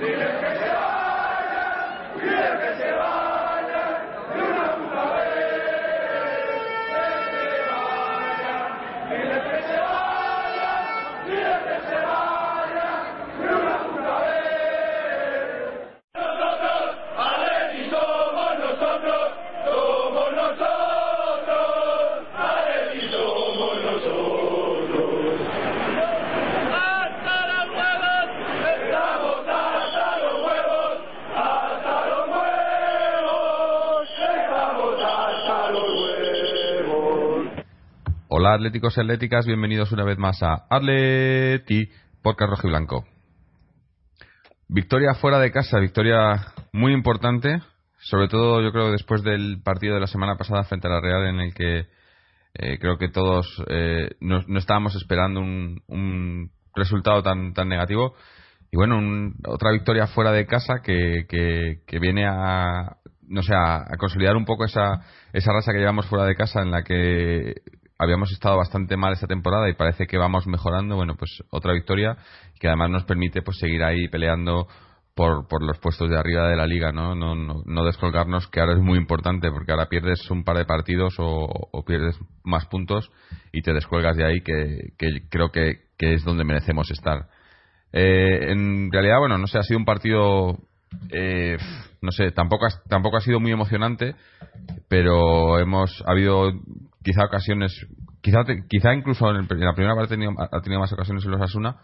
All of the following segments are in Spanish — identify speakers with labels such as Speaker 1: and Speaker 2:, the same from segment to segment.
Speaker 1: ¡Vive que se vaya! ¡Vive que se vaya! Hola atléticos y atléticas, bienvenidos una vez más a Atleti Podcast Rojo y. Victoria fuera de casa, victoria muy importante, sobre todo yo creo después del partido de la semana pasada frente a la Real en el que eh, creo que todos eh, no, estábamos esperando un, resultado tan, tan negativo. Y bueno, otra victoria fuera de casa que, que, viene a, no sé, a, consolidar un poco esa, esa raza que llevamos fuera de casa en la que habíamos estado bastante mal esta temporada y parece que vamos mejorando. Bueno, pues otra victoria que además nos permite pues seguir ahí peleando por, por los puestos de arriba de la liga, ¿no? No, no, descolgarnos, que ahora es muy importante porque ahora pierdes un par de partidos o, pierdes más puntos y te descuelgas de ahí, que, creo que, es donde merecemos estar. Eh, en realidad, bueno, no sé, ha sido un partido, eh, no sé, tampoco ha, tampoco ha sido muy emocionante, pero hemos ha habido quizá ocasiones, quizá, quizá incluso en, la primera parte ha tenido, más ocasiones en los Asuna,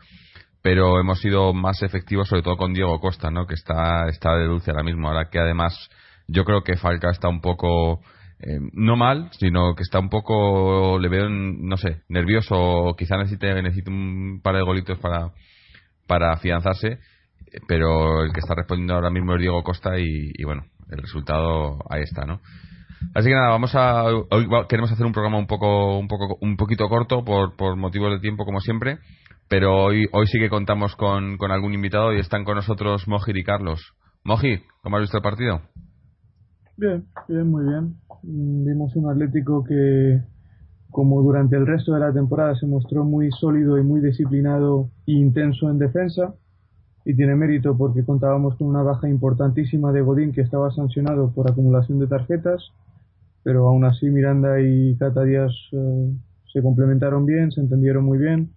Speaker 1: pero hemos sido más efectivos, sobre todo con Diego Costa, ¿no? que está, está de dulce ahora mismo. Ahora que además yo creo que Falca está un poco, eh, no mal, sino que está un poco, le veo, no sé, nervioso, quizá necesite, necesite un par de golitos para, para afianzarse, pero el que está respondiendo ahora mismo es Diego Costa y, bueno, el resultado ahí está, ¿no? Así que nada, vamos a hoy queremos hacer un programa un poco un poco un poquito corto por, por motivos de tiempo como siempre, pero hoy hoy sí que contamos con, con algún invitado y están con nosotros Mojir y Carlos. Moji, ¿cómo has visto el partido?
Speaker 2: Bien, bien, muy bien. Mm, vimos un Atlético que como durante el resto de la temporada se mostró muy sólido y muy disciplinado e intenso en defensa y tiene mérito porque contábamos con una baja importantísima de Godín que estaba sancionado por acumulación de tarjetas pero aún así Miranda y Cata Díaz eh, se complementaron bien, se entendieron muy bien,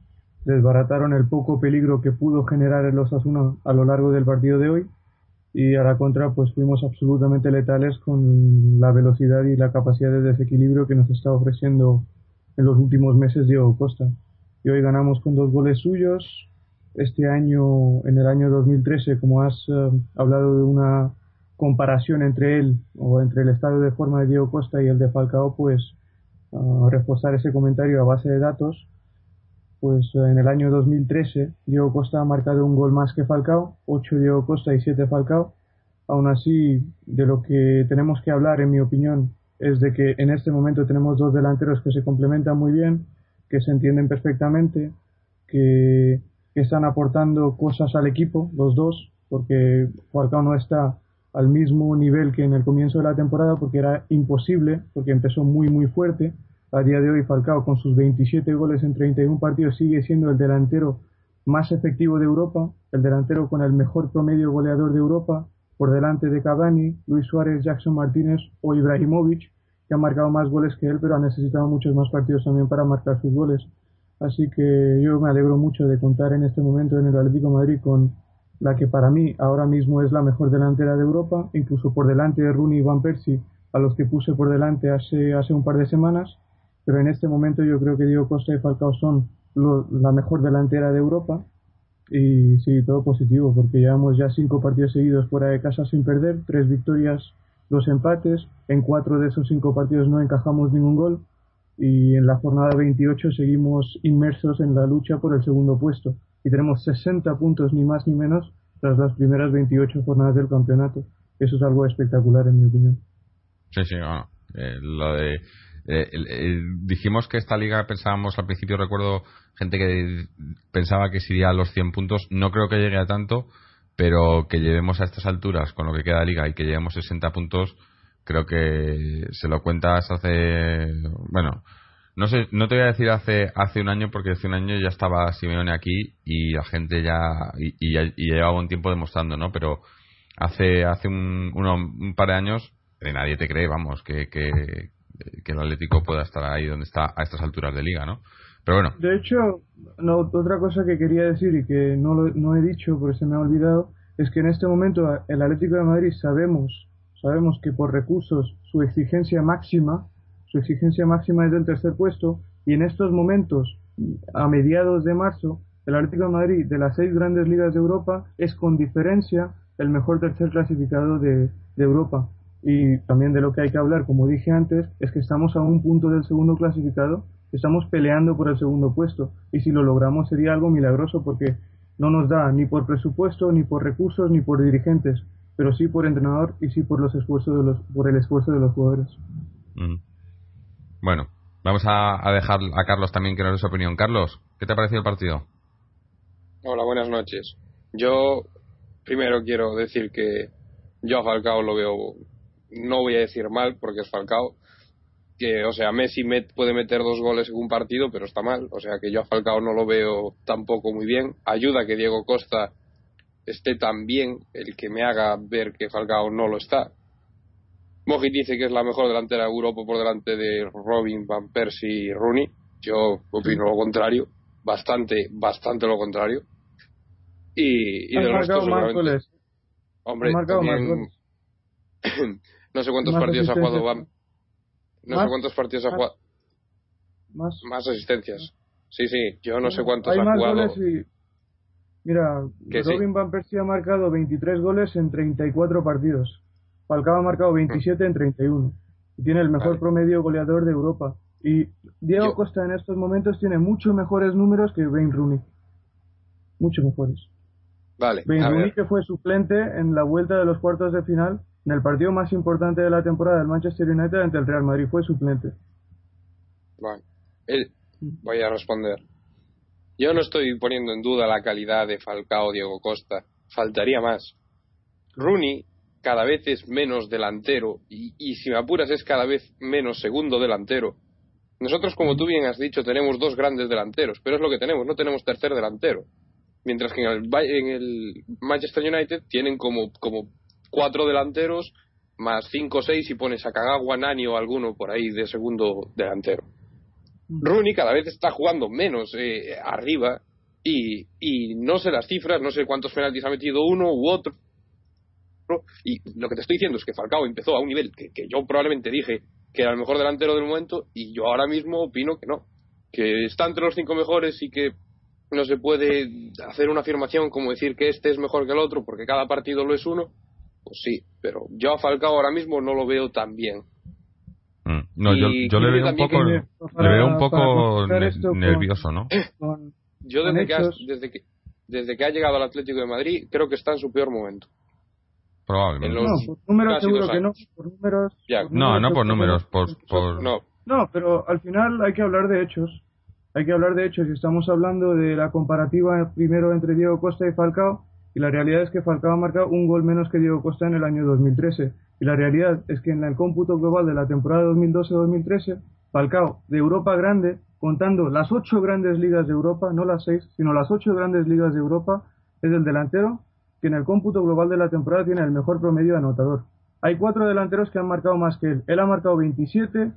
Speaker 2: desbarataron el poco peligro que pudo generar el Osasuna a lo largo del partido de hoy y a la contra pues fuimos absolutamente letales con la velocidad y la capacidad de desequilibrio que nos está ofreciendo en los últimos meses Diego Costa. Y hoy ganamos con dos goles suyos. Este año, en el año 2013, como has eh, hablado de una comparación entre él o entre el estado de forma de Diego Costa y el de Falcao, pues uh, reforzar ese comentario a base de datos, pues uh, en el año 2013 Diego Costa ha marcado un gol más que Falcao, 8 Diego Costa y 7 Falcao. Aún así, de lo que tenemos que hablar, en mi opinión, es de que en este momento tenemos dos delanteros que se complementan muy bien, que se entienden perfectamente, que, que están aportando cosas al equipo, los dos, porque Falcao no está al mismo nivel que en el comienzo de la temporada porque era imposible, porque empezó muy muy fuerte. A día de hoy Falcao con sus 27 goles en 31 partidos sigue siendo el delantero más efectivo de Europa, el delantero con el mejor promedio goleador de Europa, por delante de Cavani, Luis Suárez, Jackson Martínez o Ibrahimovic, que han marcado más goles que él, pero ha necesitado muchos más partidos también para marcar sus goles. Así que yo me alegro mucho de contar en este momento en el Atlético Madrid con la que para mí ahora mismo es la mejor delantera de Europa, incluso por delante de Rooney y Van Persie, a los que puse por delante hace, hace un par de semanas, pero en este momento yo creo que Diego Costa y Falcao son la mejor delantera de Europa. Y sí, todo positivo, porque llevamos ya cinco partidos seguidos fuera de casa sin perder, tres victorias, dos empates, en cuatro de esos cinco partidos no encajamos ningún gol y en la jornada 28 seguimos inmersos en la lucha por el segundo puesto y tenemos 60 puntos ni más ni menos tras las primeras 28 jornadas del campeonato. Eso es algo espectacular en mi opinión.
Speaker 1: Sí, sí, bueno, eh, lo de eh, dijimos que esta liga pensábamos al principio recuerdo gente que pensaba que se iría a los 100 puntos no creo que llegue a tanto pero que lleguemos a estas alturas con lo que queda de liga y que lleguemos 60 puntos creo que se lo cuentas hace bueno no sé, no te voy a decir hace hace un año porque hace un año ya estaba Simeone aquí y la gente ya y, ya, llevaba un tiempo demostrando, ¿no? Pero hace hace un, un par de años eh, nadie te cree, vamos, que, que, que el Atlético pueda estar ahí donde está a estas alturas de liga, ¿no? Pero bueno.
Speaker 2: De hecho, no, otra cosa que quería decir y que no, lo, no he dicho porque se me ha olvidado es que en este momento el Atlético de Madrid sabemos sabemos que por recursos su exigencia máxima su exigencia máxima es del tercer puesto y en estos momentos a mediados de marzo el Atlético de Madrid de las seis grandes ligas de Europa es con diferencia el mejor tercer clasificado de, de Europa. Y también de lo que hay que hablar, como dije antes, es que estamos a un punto del segundo clasificado, estamos peleando por el segundo puesto y si lo logramos sería algo milagroso porque no nos da ni por presupuesto, ni por recursos, ni por dirigentes, pero sí por entrenador y sí por los esfuerzos de los, por el esfuerzo de los jugadores.
Speaker 1: Mm. Bueno, vamos a, dejar a Carlos también que nos dé su opinión. Carlos, ¿qué te ha parecido el partido?
Speaker 3: Hola, buenas noches. Yo primero quiero decir que yo a Falcao lo veo no voy a decir mal porque es Falcao, que, o sea, Messi puede meter dos goles en un partido, pero está mal. O sea, que yo a Falcao no lo veo tampoco muy bien. Ayuda que Diego Costa esté tan bien el que me haga ver que Falcao no lo está. Mojit dice que es la mejor delantera de Europa por delante de Robin, Van Persie y Rooney. Yo opino lo contrario, bastante, bastante lo contrario. Y, y del resto Hombre, también, no sé cuántos partidos ha jugado Van. No sé cuántos partidos ha jugado. Más. Más asistencias. Sí, sí, yo no sé cuántos ha jugado.
Speaker 2: Mira, Robin Van Persie ha marcado 23 goles en 34 partidos. Falcao ha marcado 27 en 31. Y tiene el mejor promedio goleador de Europa. Y Diego Costa en estos momentos tiene mucho mejores números que Wayne Rooney. Mucho mejores.
Speaker 3: Vale.
Speaker 2: Wayne Rooney que fue suplente en la vuelta de los cuartos de final en el partido más importante de la temporada del Manchester United ante el Real Madrid fue suplente.
Speaker 3: Bueno, voy a responder. Yo no estoy poniendo en duda la calidad de Falcao Diego Costa. Faltaría más. Rooney cada vez es menos delantero y, y, si me apuras es cada vez menos segundo delantero. Nosotros, como tú bien has dicho, tenemos dos grandes delanteros, pero es lo que tenemos, no tenemos tercer delantero. Mientras que en el, en el Manchester United tienen como, como cuatro delanteros más cinco o seis y pones a Kagawa, Nani o alguno por ahí de segundo delantero. Rooney cada vez está jugando menos eh, arriba y, no sé las cifras, no sé cuántos penaltis ha metido uno u otro. Y lo que te estoy diciendo es que Falcao empezó a un nivel que, que yo probablemente dije que era el mejor delantero del momento y yo ahora mismo opino que no. Que está entre los cinco mejores y que no se puede hacer una afirmación como decir que este es mejor que el otro porque cada partido lo es uno pues sí, pero yo a Falcao ahora mismo no lo veo tan bien.
Speaker 1: No, yo, le veo un poco, le veo un poco nervioso, ¿no?
Speaker 3: yo desde que, desde que desde que ha llegado al Atlético de Madrid creo que está en su peor momento.
Speaker 1: Probablemente.
Speaker 2: No, por números seguro que no. Por números,
Speaker 1: no, no por números, por, por...
Speaker 3: No.
Speaker 2: no, pero al final hay que hablar de hechos. Hay que hablar de hechos. Y estamos hablando de la comparativa primero entre Diego Costa y Falcao y la realidad es que Falcao ha marcado un gol menos que Diego Costa en el año 2013. Y la realidad es que en el cómputo global de la temporada 2012-2013, Falcao, de Europa grande, contando las ocho grandes ligas de Europa, no las seis, sino las ocho grandes ligas de Europa, es el delantero que en el cómputo global de la temporada tiene el mejor promedio anotador. Hay cuatro delanteros que han marcado más que él. Él ha marcado 27,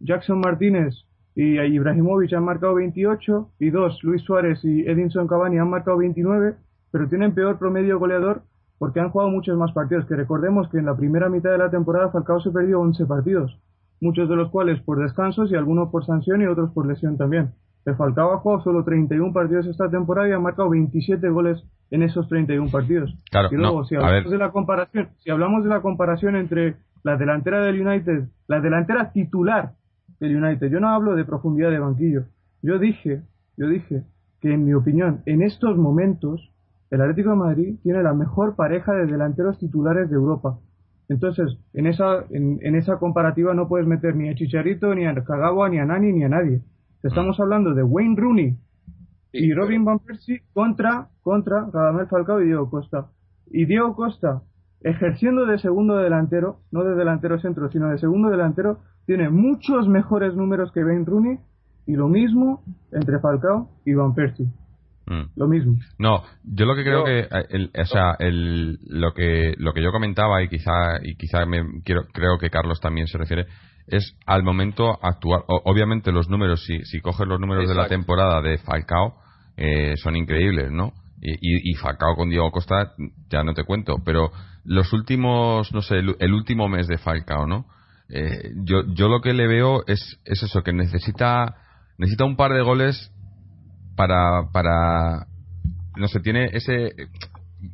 Speaker 2: Jackson Martínez y Ibrahimovic han marcado 28, y dos, Luis Suárez y Edinson Cavani han marcado 29, pero tienen peor promedio goleador porque han jugado muchos más partidos. Que recordemos que en la primera mitad de la temporada Falcao se perdió 11 partidos, muchos de los cuales por descansos y algunos por sanción y otros por lesión también. El Falcao ha jugado solo 31 partidos esta temporada y ha marcado 27 goles en esos 31 partidos.
Speaker 1: y
Speaker 2: luego, si hablamos de la comparación, si hablamos de la comparación entre la delantera del United, la delantera titular del United, yo no hablo de profundidad de banquillo. Yo dije, yo dije que en mi opinión, en estos momentos, el Atlético de Madrid tiene la mejor pareja de delanteros titulares de Europa. Entonces, en esa, en, esa comparativa no puedes meter ni a Chicharito, ni a Kagawa, ni a Nani, ni a nadie. Estamos hablando de Wayne Rooney y Robin Van Persie contra, contra Radamel Falcao y Diego Costa. Y Diego Costa, ejerciendo de segundo delantero, no de delantero centro, sino de segundo delantero, tiene muchos mejores números que Wayne Rooney Y lo mismo entre Falcao y Van Persie. Mm. Lo mismo.
Speaker 1: No, yo lo que creo que, el, o sea, el, lo que lo que yo comentaba y quizá y quizá me quiero creo que Carlos también se refiere es al momento actual. obviamente los números, si si coges los números de la temporada de Falcao eh, son increíbles, ¿no? Y, y, Falcao con Diego Costa ya no te cuento, pero los últimos, no sé, el, último mes de Falcao, ¿no? Eh, yo yo lo que le veo es es eso que necesita necesita un par de goles para, para, no sé, tiene ese,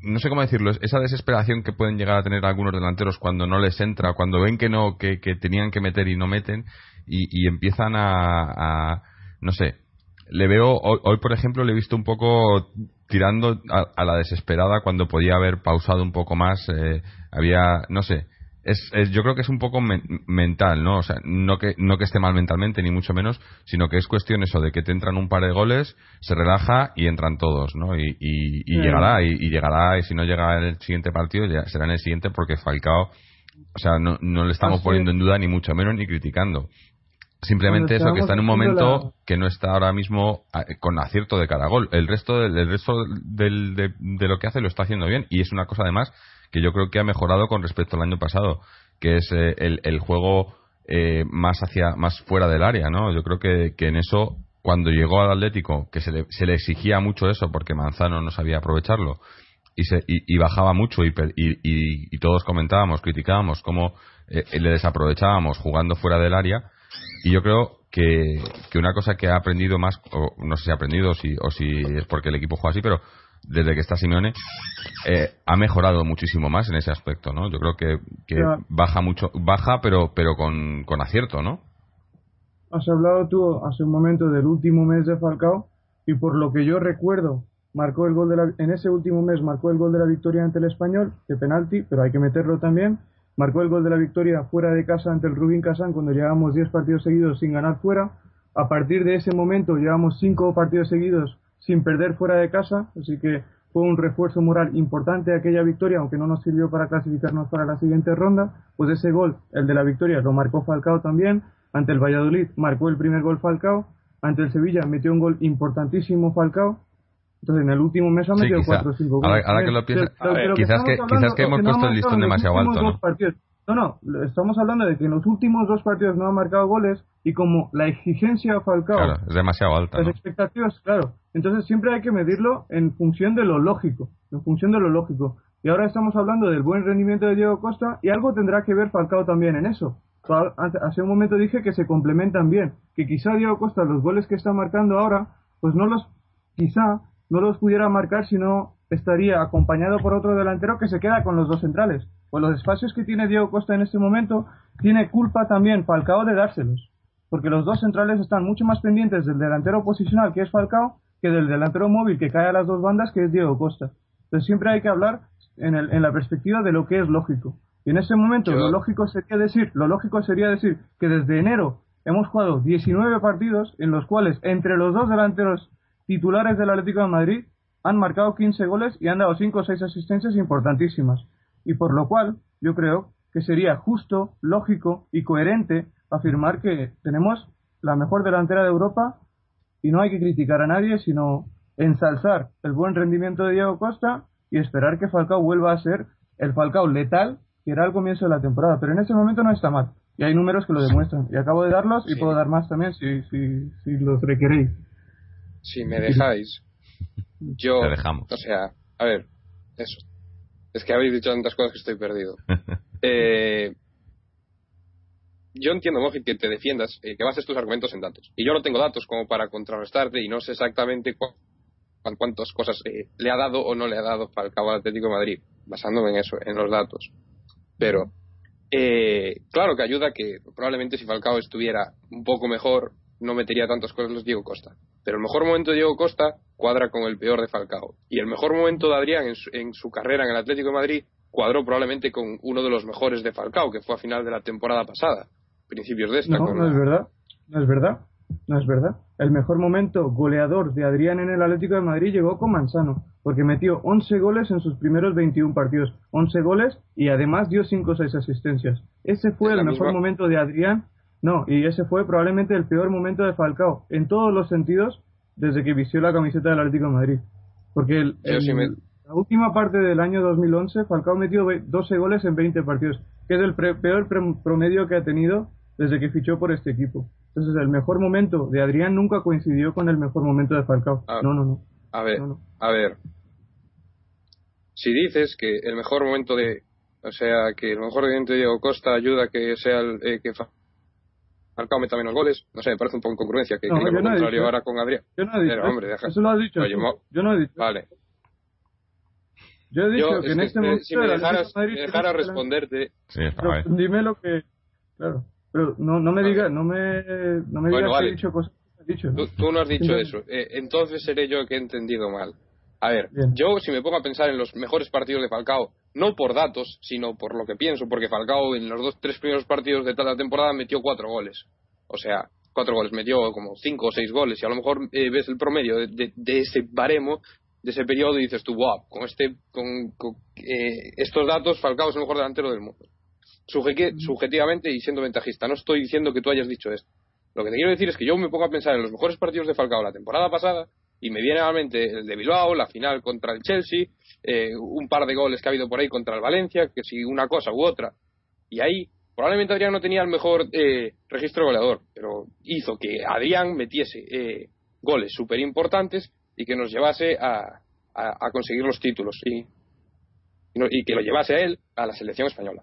Speaker 1: no sé cómo decirlo, esa desesperación que pueden llegar a tener algunos delanteros cuando no les entra, cuando ven que no, que, tenían que meter y no meten, y, empiezan a, no sé, le veo, hoy, por ejemplo le he visto un poco tirando a, la desesperada cuando podía haber pausado un poco más, eh, había, no sé, es, yo creo que es un poco mental, ¿no? O sea, no que, no que esté mal mentalmente, ni mucho menos, sino que es cuestión eso de que te entran un par de goles, se relaja y entran todos, ¿no? Y, y, llegará, y, llegará, y si no llega en el siguiente partido, ya será en el siguiente porque Falcao, o sea, no, no le estamos poniendo en duda, ni mucho menos, ni criticando. Simplemente eso, que está en un momento que no está ahora mismo con acierto de cada gol. El resto, del, resto del, de, de lo que hace lo está haciendo bien, y es una cosa además que yo creo que ha mejorado con respecto al año pasado, que es eh, el, juego eh, más hacia más fuera del área, ¿no? Yo creo que, en eso cuando llegó al Atlético, que se le, se le, exigía mucho eso porque Manzano no sabía aprovecharlo y, se, y, bajaba mucho y, y, todos comentábamos, criticábamos cómo eh, le desaprovechábamos jugando fuera del área y yo creo que, que, una cosa que ha aprendido más, o no sé si ha aprendido si, o si es porque el equipo juega así, pero desde que está Simeone, eh, ha mejorado muchísimo más en ese aspecto, ¿no? Yo creo que, que baja mucho, baja pero, pero con, con acierto, ¿no?
Speaker 2: Has hablado tú hace un momento del último mes de Falcao y por lo que yo recuerdo, marcó el gol de la, en ese último mes marcó el gol de la victoria ante el Español, de penalti, pero hay que meterlo también. Marcó el gol de la victoria fuera de casa ante el Rubín Kazán cuando llevamos 10 partidos seguidos sin ganar fuera. A partir de ese momento llevamos 5 partidos seguidos sin perder fuera de casa, así que fue un refuerzo moral importante aquella victoria, aunque no nos sirvió para clasificarnos para la siguiente ronda, pues ese gol, el de la victoria, lo marcó Falcao también, ante el Valladolid marcó el primer gol Falcao, ante el Sevilla metió un gol importantísimo Falcao, entonces en el último mes ha metido 4 o 5
Speaker 1: goles. Ahora, que lo piensas, quizás, que, quizás que hemos puesto el listón demasiado alto, ¿no?
Speaker 2: No, no, estamos hablando de que en los últimos dos partidos no ha marcado goles y como la exigencia Falcao
Speaker 1: claro, es demasiado alta.
Speaker 2: Las expectativas, claro. Entonces siempre hay que medirlo en función de lo lógico, en función de lo lógico. Y ahora estamos hablando del buen rendimiento de Diego Costa y algo tendrá que ver Falcao también en eso. Hace un momento dije que se complementan bien, que quizá Diego Costa los goles que está marcando ahora, pues no los, quizá no los pudiera marcar si no estaría acompañado por otro delantero que se queda con los dos centrales pues los espacios que tiene Diego Costa en este momento, tiene culpa también Falcao de dárselos. Porque los dos centrales están mucho más pendientes del delantero posicional, que es Falcao, que del delantero móvil, que cae a las dos bandas, que es Diego Costa. Entonces siempre hay que hablar en, el, en la perspectiva de lo que es lógico. Y en este momento lo lógico sería decir, lo lógico sería decir que desde enero hemos jugado 19 partidos en los cuales entre los dos delanteros titulares del Atlético de Madrid han marcado 15 goles y han dado 5 o 6 asistencias importantísimas y por lo cual yo creo que sería justo, lógico y coherente afirmar que tenemos la mejor delantera de Europa y no hay que criticar a nadie, sino ensalzar el buen rendimiento de Diego Costa y esperar que Falcao vuelva a ser el Falcao letal que era al comienzo de la temporada. Pero en este momento no está mal y hay números que lo demuestran. Y acabo de darlos y puedo dar más también si, si, si los requeréis.
Speaker 3: Si me dejáis, yo. Te dejamos. O sea, a ver, eso. Es que habéis dicho tantas cosas que estoy perdido. eh, yo entiendo, Moji, que te defiendas, eh, que bases tus argumentos en datos. Y yo no tengo datos como para contrarrestarte y no sé exactamente cuántas cosas eh, le ha dado o no le ha dado Falcao al Atlético de Madrid, basándome en eso, en los datos. Pero, eh, claro que ayuda que probablemente si Falcao estuviera un poco mejor, no metería tantas cosas los Diego Costa. Pero el mejor momento de Diego Costa cuadra con el peor de Falcao. Y el mejor momento de Adrián en su, carrera en el Atlético de Madrid cuadró probablemente con uno de los mejores de Falcao, que fue a final de la temporada pasada, principios de esta.
Speaker 2: No, no es verdad, no es verdad, no es verdad. El mejor momento goleador de Adrián en el Atlético de Madrid llegó con Manzano, porque metió 11 goles en sus primeros 21 partidos, 11 goles y además dio 5 o 6 asistencias. Ese fue el mejor momento de Adrián No, y ese fue probablemente el peor momento de Falcao, en todos los sentidos, desde que vistió la camiseta del Atlético de Madrid. Porque el, la última parte del año 2011, Falcao metió 12 goles en 20 partidos, que es el peor promedio que ha tenido desde que fichó por este equipo. Entonces, el mejor momento de Adrián nunca coincidió con el mejor momento de Falcao.
Speaker 3: Ah,
Speaker 2: no, no, no.
Speaker 3: A ver, a ver. Si dices que el mejor momento de. O sea, que el mejor momento de Diego Costa ayuda a que sea el, eh, que Falcao meta menos goles, no sé, me parece un poco incongruencia que, no, que lo contrario ahora con Adrián.
Speaker 2: Yo no he dicho. hombre, deja... Eso lo has dicho. yo no he dicho.
Speaker 3: Vale.
Speaker 2: Yo he dicho que en este momento.
Speaker 3: Si me dejaras, me responderte.
Speaker 1: Sí,
Speaker 2: dime lo que. Claro. Pero no, no me digas, no me, no me digas que he dicho cosas que has dicho.
Speaker 3: Tú, no has dicho eso. Eh, entonces seré yo que he entendido mal. A ver, yo si me pongo a pensar en los mejores partidos de Falcao, no por datos, sino por lo que pienso, porque Falcao en los dos, tres primeros partidos de toda la temporada metió cuatro goles. O sea, cuatro goles, metió como cinco o seis goles, y a lo mejor eh, ves el promedio de, de, ese baremo, de ese periodo, y dices tú, wow, con, este, con, eh, estos datos, Falcao es el mejor delantero del mundo subjetivamente y siendo ventajista. No estoy diciendo que tú hayas dicho esto. Lo que te quiero decir es que yo me pongo a pensar en los mejores partidos de Falcao la temporada pasada y me viene a la mente el de Bilbao, la final contra el Chelsea, eh, un par de goles que ha habido por ahí contra el Valencia, que si una cosa u otra. Y ahí probablemente Adrián no tenía el mejor eh, registro goleador, pero hizo que Adrián metiese eh, goles súper importantes y que nos llevase a, a, conseguir los títulos y, y que lo llevase a él a la selección española.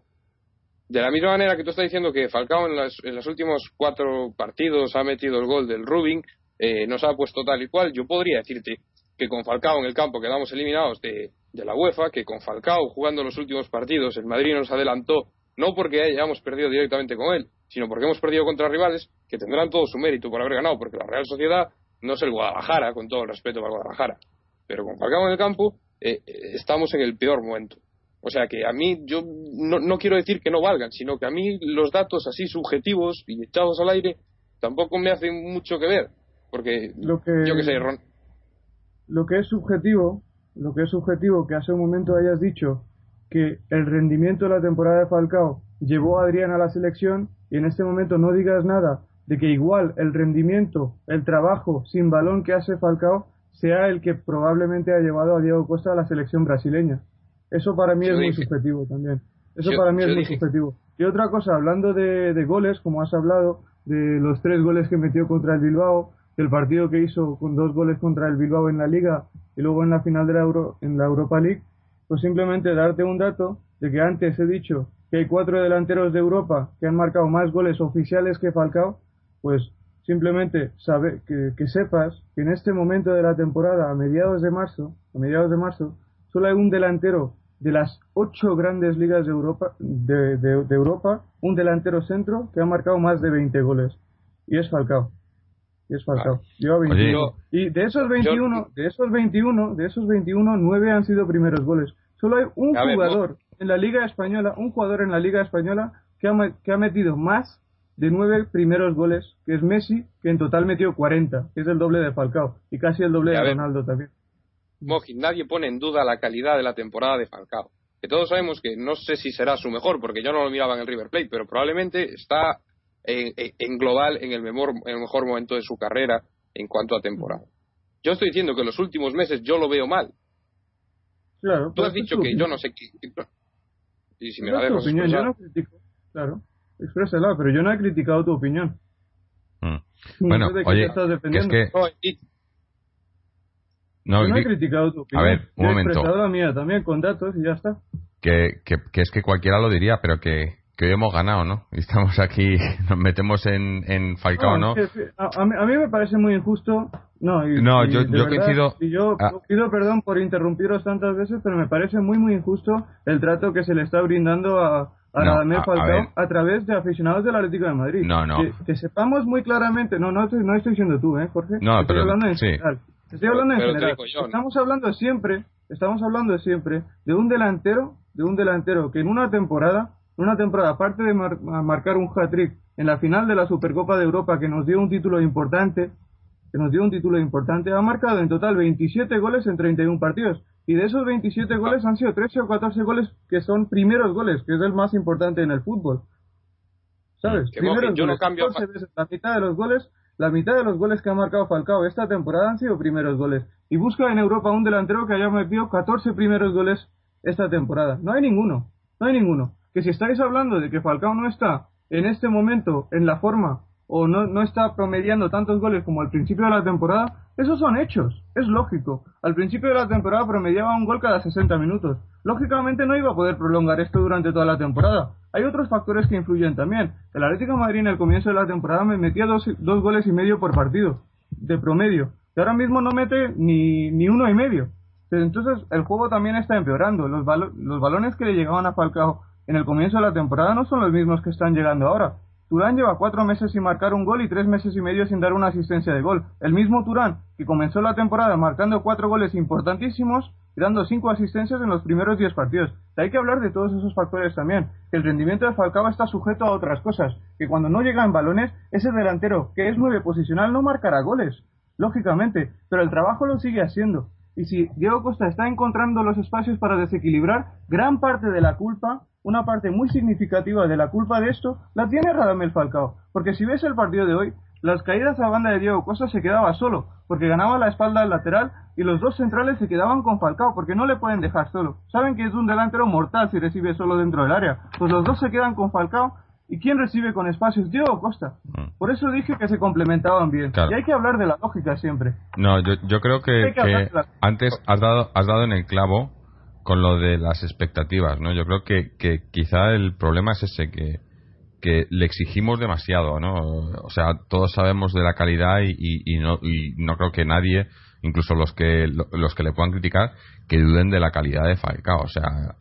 Speaker 3: De la misma manera que tú estás diciendo que Falcao en, los últimos cuatro partidos ha metido el gol del Rubin, eh, nos ha puesto tal y cual, yo podría decirte que con Falcao en el campo quedamos eliminados de, la UEFA, que con Falcao jugando los últimos partidos el Madrid nos adelantó, no porque hayamos perdido directamente con él, sino porque hemos perdido contra rivales que tendrán todo su mérito por haber ganado, porque la Real Sociedad no es el Guadalajara, con todo el respeto para Guadalajara, pero con Falcao en el campo eh, eh, estamos en el peor momento. O sea que a mí, yo no, no, quiero decir que no valgan, sino que a mí los datos así subjetivos y echados al aire tampoco me hacen mucho que ver. Porque,
Speaker 2: lo que,
Speaker 3: yo qué sé, Ron.
Speaker 2: Lo que es subjetivo, lo que es subjetivo, que hace un momento hayas dicho que el rendimiento de la temporada de Falcao llevó a Adrián a la selección y en este momento no digas nada de que igual el rendimiento, el trabajo sin balón que hace Falcao sea el que probablemente ha llevado a Diego Costa a la selección brasileña. Eso para mí es muy subjetivo también. Eso para mí es muy subjetivo. Y otra cosa, hablando de, goles, como has hablado, de los tres goles que metió contra el Bilbao, del partido que hizo con dos goles contra el Bilbao en la Liga y luego en la final de la, Euro, en la Europa League, pues simplemente darte un dato de que antes he dicho que hay cuatro delanteros de Europa que han marcado más goles oficiales que Falcao, pues simplemente sabe, que, sepas que en este momento de la temporada, a mediados de marzo, a mediados de marzo, solo hay un delantero de las ocho grandes ligas de Europa, de, de, Europa, un delantero centro que ha marcado más de 20 goles. Y es Falcao. Y es Falcao. y de esos 21, de esos 21, de esos 21, 9 han sido primeros goles. Solo hay un jugador en la Liga Española, un jugador en la Liga Española que ha, que ha metido más de nueve primeros goles, que es Messi, que en total metió 40, que es el doble de Falcao, y casi el doble de Ronaldo también.
Speaker 3: Moji, nadie pone en duda la calidad de la temporada de Falcao. Que todos sabemos que no sé si será su mejor, porque yo no lo miraba en el River Plate, pero probablemente está en, global en el, mejor, en el mejor momento de su carrera en cuanto a temporada. Yo estoy diciendo que los últimos meses yo lo veo mal.
Speaker 2: Claro,
Speaker 3: Tú has dicho que yo no sé qué.
Speaker 2: Y si me la dejas opinión, yo no critico. Claro, exprésala, pero yo no he criticado tu opinión.
Speaker 1: Mm. Bueno, oye, que es que...
Speaker 2: No, he criticado tu opinión.
Speaker 1: A ver, un momento.
Speaker 2: He expresado la mía también con datos y ya está.
Speaker 1: Que, que, que es que cualquiera lo diría, pero que, que hoy hemos ganado, ¿no? Y estamos aquí, nos metemos en, en Falcao, ¿no?
Speaker 2: a, mí, me parece muy injusto. No, y,
Speaker 1: no yo, yo coincido.
Speaker 2: Y yo ah. pido perdón por interrumpiros tantas veces, pero me parece muy, muy injusto el trato que se le está brindando a, a Falcao a, través de aficionados del Atlético de Madrid.
Speaker 1: No, no.
Speaker 2: Que, sepamos muy claramente, no, no estoy, no estoy diciendo tú, ¿eh, Jorge?
Speaker 1: No,
Speaker 2: estoy
Speaker 1: pero.
Speaker 2: Hablando en
Speaker 1: sí.
Speaker 2: Estoy hablando en general. Estamos hablando siempre, estamos hablando siempre de un delantero, de un delantero que en una temporada, una temporada aparte de marcar un hat-trick en la final de la Supercopa de Europa que nos dio un título importante, que nos dio un título importante, ha marcado en total 27 goles en 31 partidos. Y de esos 27 goles han sido 13 o 14 goles que son primeros goles, que es el más importante en el fútbol. ¿Sabes?
Speaker 3: primeros yo no cambio
Speaker 2: la mitad de los goles, la mitad de los goles que ha marcado Falcao esta temporada han sido primeros goles. Y busca en Europa un delantero que haya metido 14 primeros goles esta temporada. No hay ninguno, no hay ninguno. Que si estáis hablando de que Falcao no está en este momento en la forma o no, no está promediando tantos goles como al principio de la temporada, esos son hechos, es lógico. Al principio de la temporada promediaba un gol cada 60 minutos. Lógicamente no iba a poder prolongar esto durante toda la temporada. Hay otros factores que influyen también. El Atlético de Madrid en el comienzo de la temporada me metía dos, dos goles y medio por partido, de promedio. Y ahora mismo no mete ni, ni uno y medio. Entonces el juego también está empeorando. Los, los balones que le llegaban a Falcao en el comienzo de la temporada no son los mismos que están llegando ahora. Turán lleva cuatro meses sin marcar un gol y tres meses y medio sin dar una asistencia de gol. El mismo Turán, que comenzó la temporada marcando cuatro goles importantísimos y dando cinco asistencias en los primeros diez partidos. Hay que hablar de todos esos factores también. Que el rendimiento de Falcao está sujeto a otras cosas. Que cuando no llegan balones, ese delantero, que es nueve posicional, no marcará goles. Lógicamente. Pero el trabajo lo sigue haciendo. Y si Diego Costa está encontrando los espacios para desequilibrar, gran parte de la culpa una parte muy significativa de la culpa de esto la tiene Radamel Falcao. Porque si ves el partido de hoy, las caídas a la banda de Diego Costa se quedaba solo, porque ganaba la espalda al lateral y los dos centrales se quedaban con Falcao, porque no le pueden dejar solo. Saben que es un delantero mortal si recibe solo dentro del área. Pues los dos se quedan con Falcao ¿Y quién recibe con espacios? Diego Costa. Mm. Por eso dije que se complementaban bien. Y hay que hablar de la lógica siempre.
Speaker 1: No, yo, yo creo que, antes has dado, has dado en el clavo con lo de las expectativas, ¿no? Yo creo que, que quizá el problema es ese, que, que le exigimos demasiado, ¿no? O sea, todos sabemos de la calidad y, y, no, y no creo que nadie, incluso los que los que le puedan criticar, que duden de la calidad de Falcao. O sea,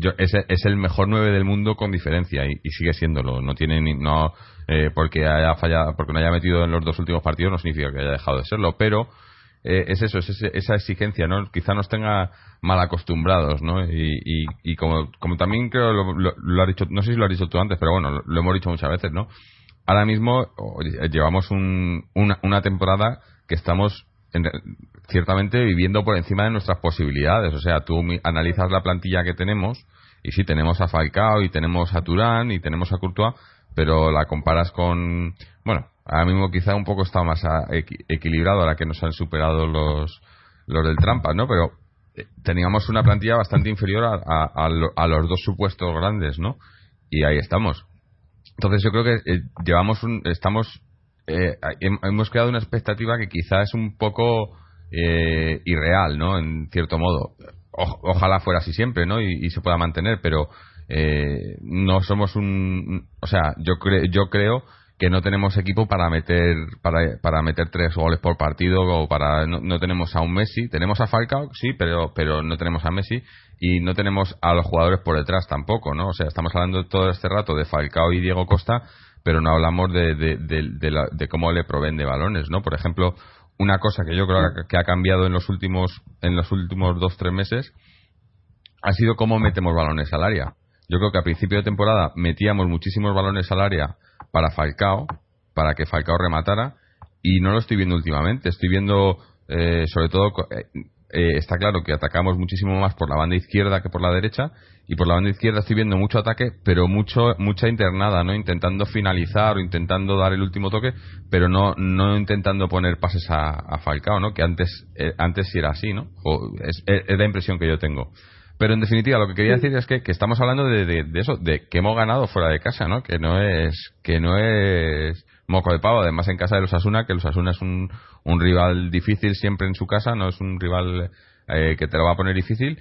Speaker 1: yo, es, es, el mejor 9 del mundo con diferencia y, sigue siéndolo. No tiene ni, no eh, porque haya fallado, porque no haya metido en los dos últimos partidos no significa que haya dejado de serlo, pero eh, es eso, es esa exigencia, ¿no? Quizá nos tenga mal acostumbrados, ¿no? Y, y, como, como también creo lo, lo, dicho, no sé si lo has dicho tú antes, pero bueno, lo, hemos dicho muchas veces, ¿no? Ahora mismo llevamos un, una, una temporada que estamos ciertamente viviendo por encima de nuestras posibilidades. O sea, tú analizas la plantilla que tenemos y sí, tenemos a Falcao y tenemos a Turán y tenemos a Courtois, pero la comparas con, bueno, ahora mismo quizá un poco está más equilibrado ahora que nos han superado los, los del Trampa, ¿no? Pero eh, teníamos una plantilla bastante inferior a, a, los dos supuestos grandes, ¿no? Y ahí estamos. Entonces yo creo que eh, llevamos un, estamos, eh, hemos creado una expectativa que quizá es un poco irreal, ¿no? En cierto modo. ojalá fuera así siempre, ¿no? Y, se pueda mantener, pero no somos un, o sea, yo creo, yo creo que no tenemos equipo para meter para, para meter tres goles por partido o para no, tenemos a un Messi. Tenemos a Falcao sí pero pero no tenemos a Messi y no tenemos a los jugadores por detrás tampoco no o sea estamos hablando todo este rato de Falcao y Diego Costa pero no hablamos de, de, de, cómo le proveen de balones no por ejemplo una cosa que yo creo que ha cambiado en los últimos en los últimos dos tres meses ha sido cómo metemos balones al área. Yo creo que a principio de temporada metíamos muchísimos balones al área para Falcao, para que Falcao rematara, y no lo estoy viendo últimamente. Estoy viendo, eh, sobre todo, eh, eh, está claro que atacamos muchísimo más por la banda izquierda que por la derecha, y por la banda izquierda estoy viendo mucho ataque, pero mucho mucha internada, ¿no? Intentando finalizar o intentando dar el último toque, pero no no intentando poner pases a, Falcao, ¿no? Que antes antes sí era así, ¿no? es la impresión que yo tengo. Pero en definitiva, lo que quería decir es que, estamos hablando de, eso, de que hemos ganado fuera de casa, ¿no? Que no es, que no es moco de pavo. Además, en casa de los Asuna, que los Asuna es un, un rival difícil siempre en su casa, no es un rival eh, que te lo va a poner difícil.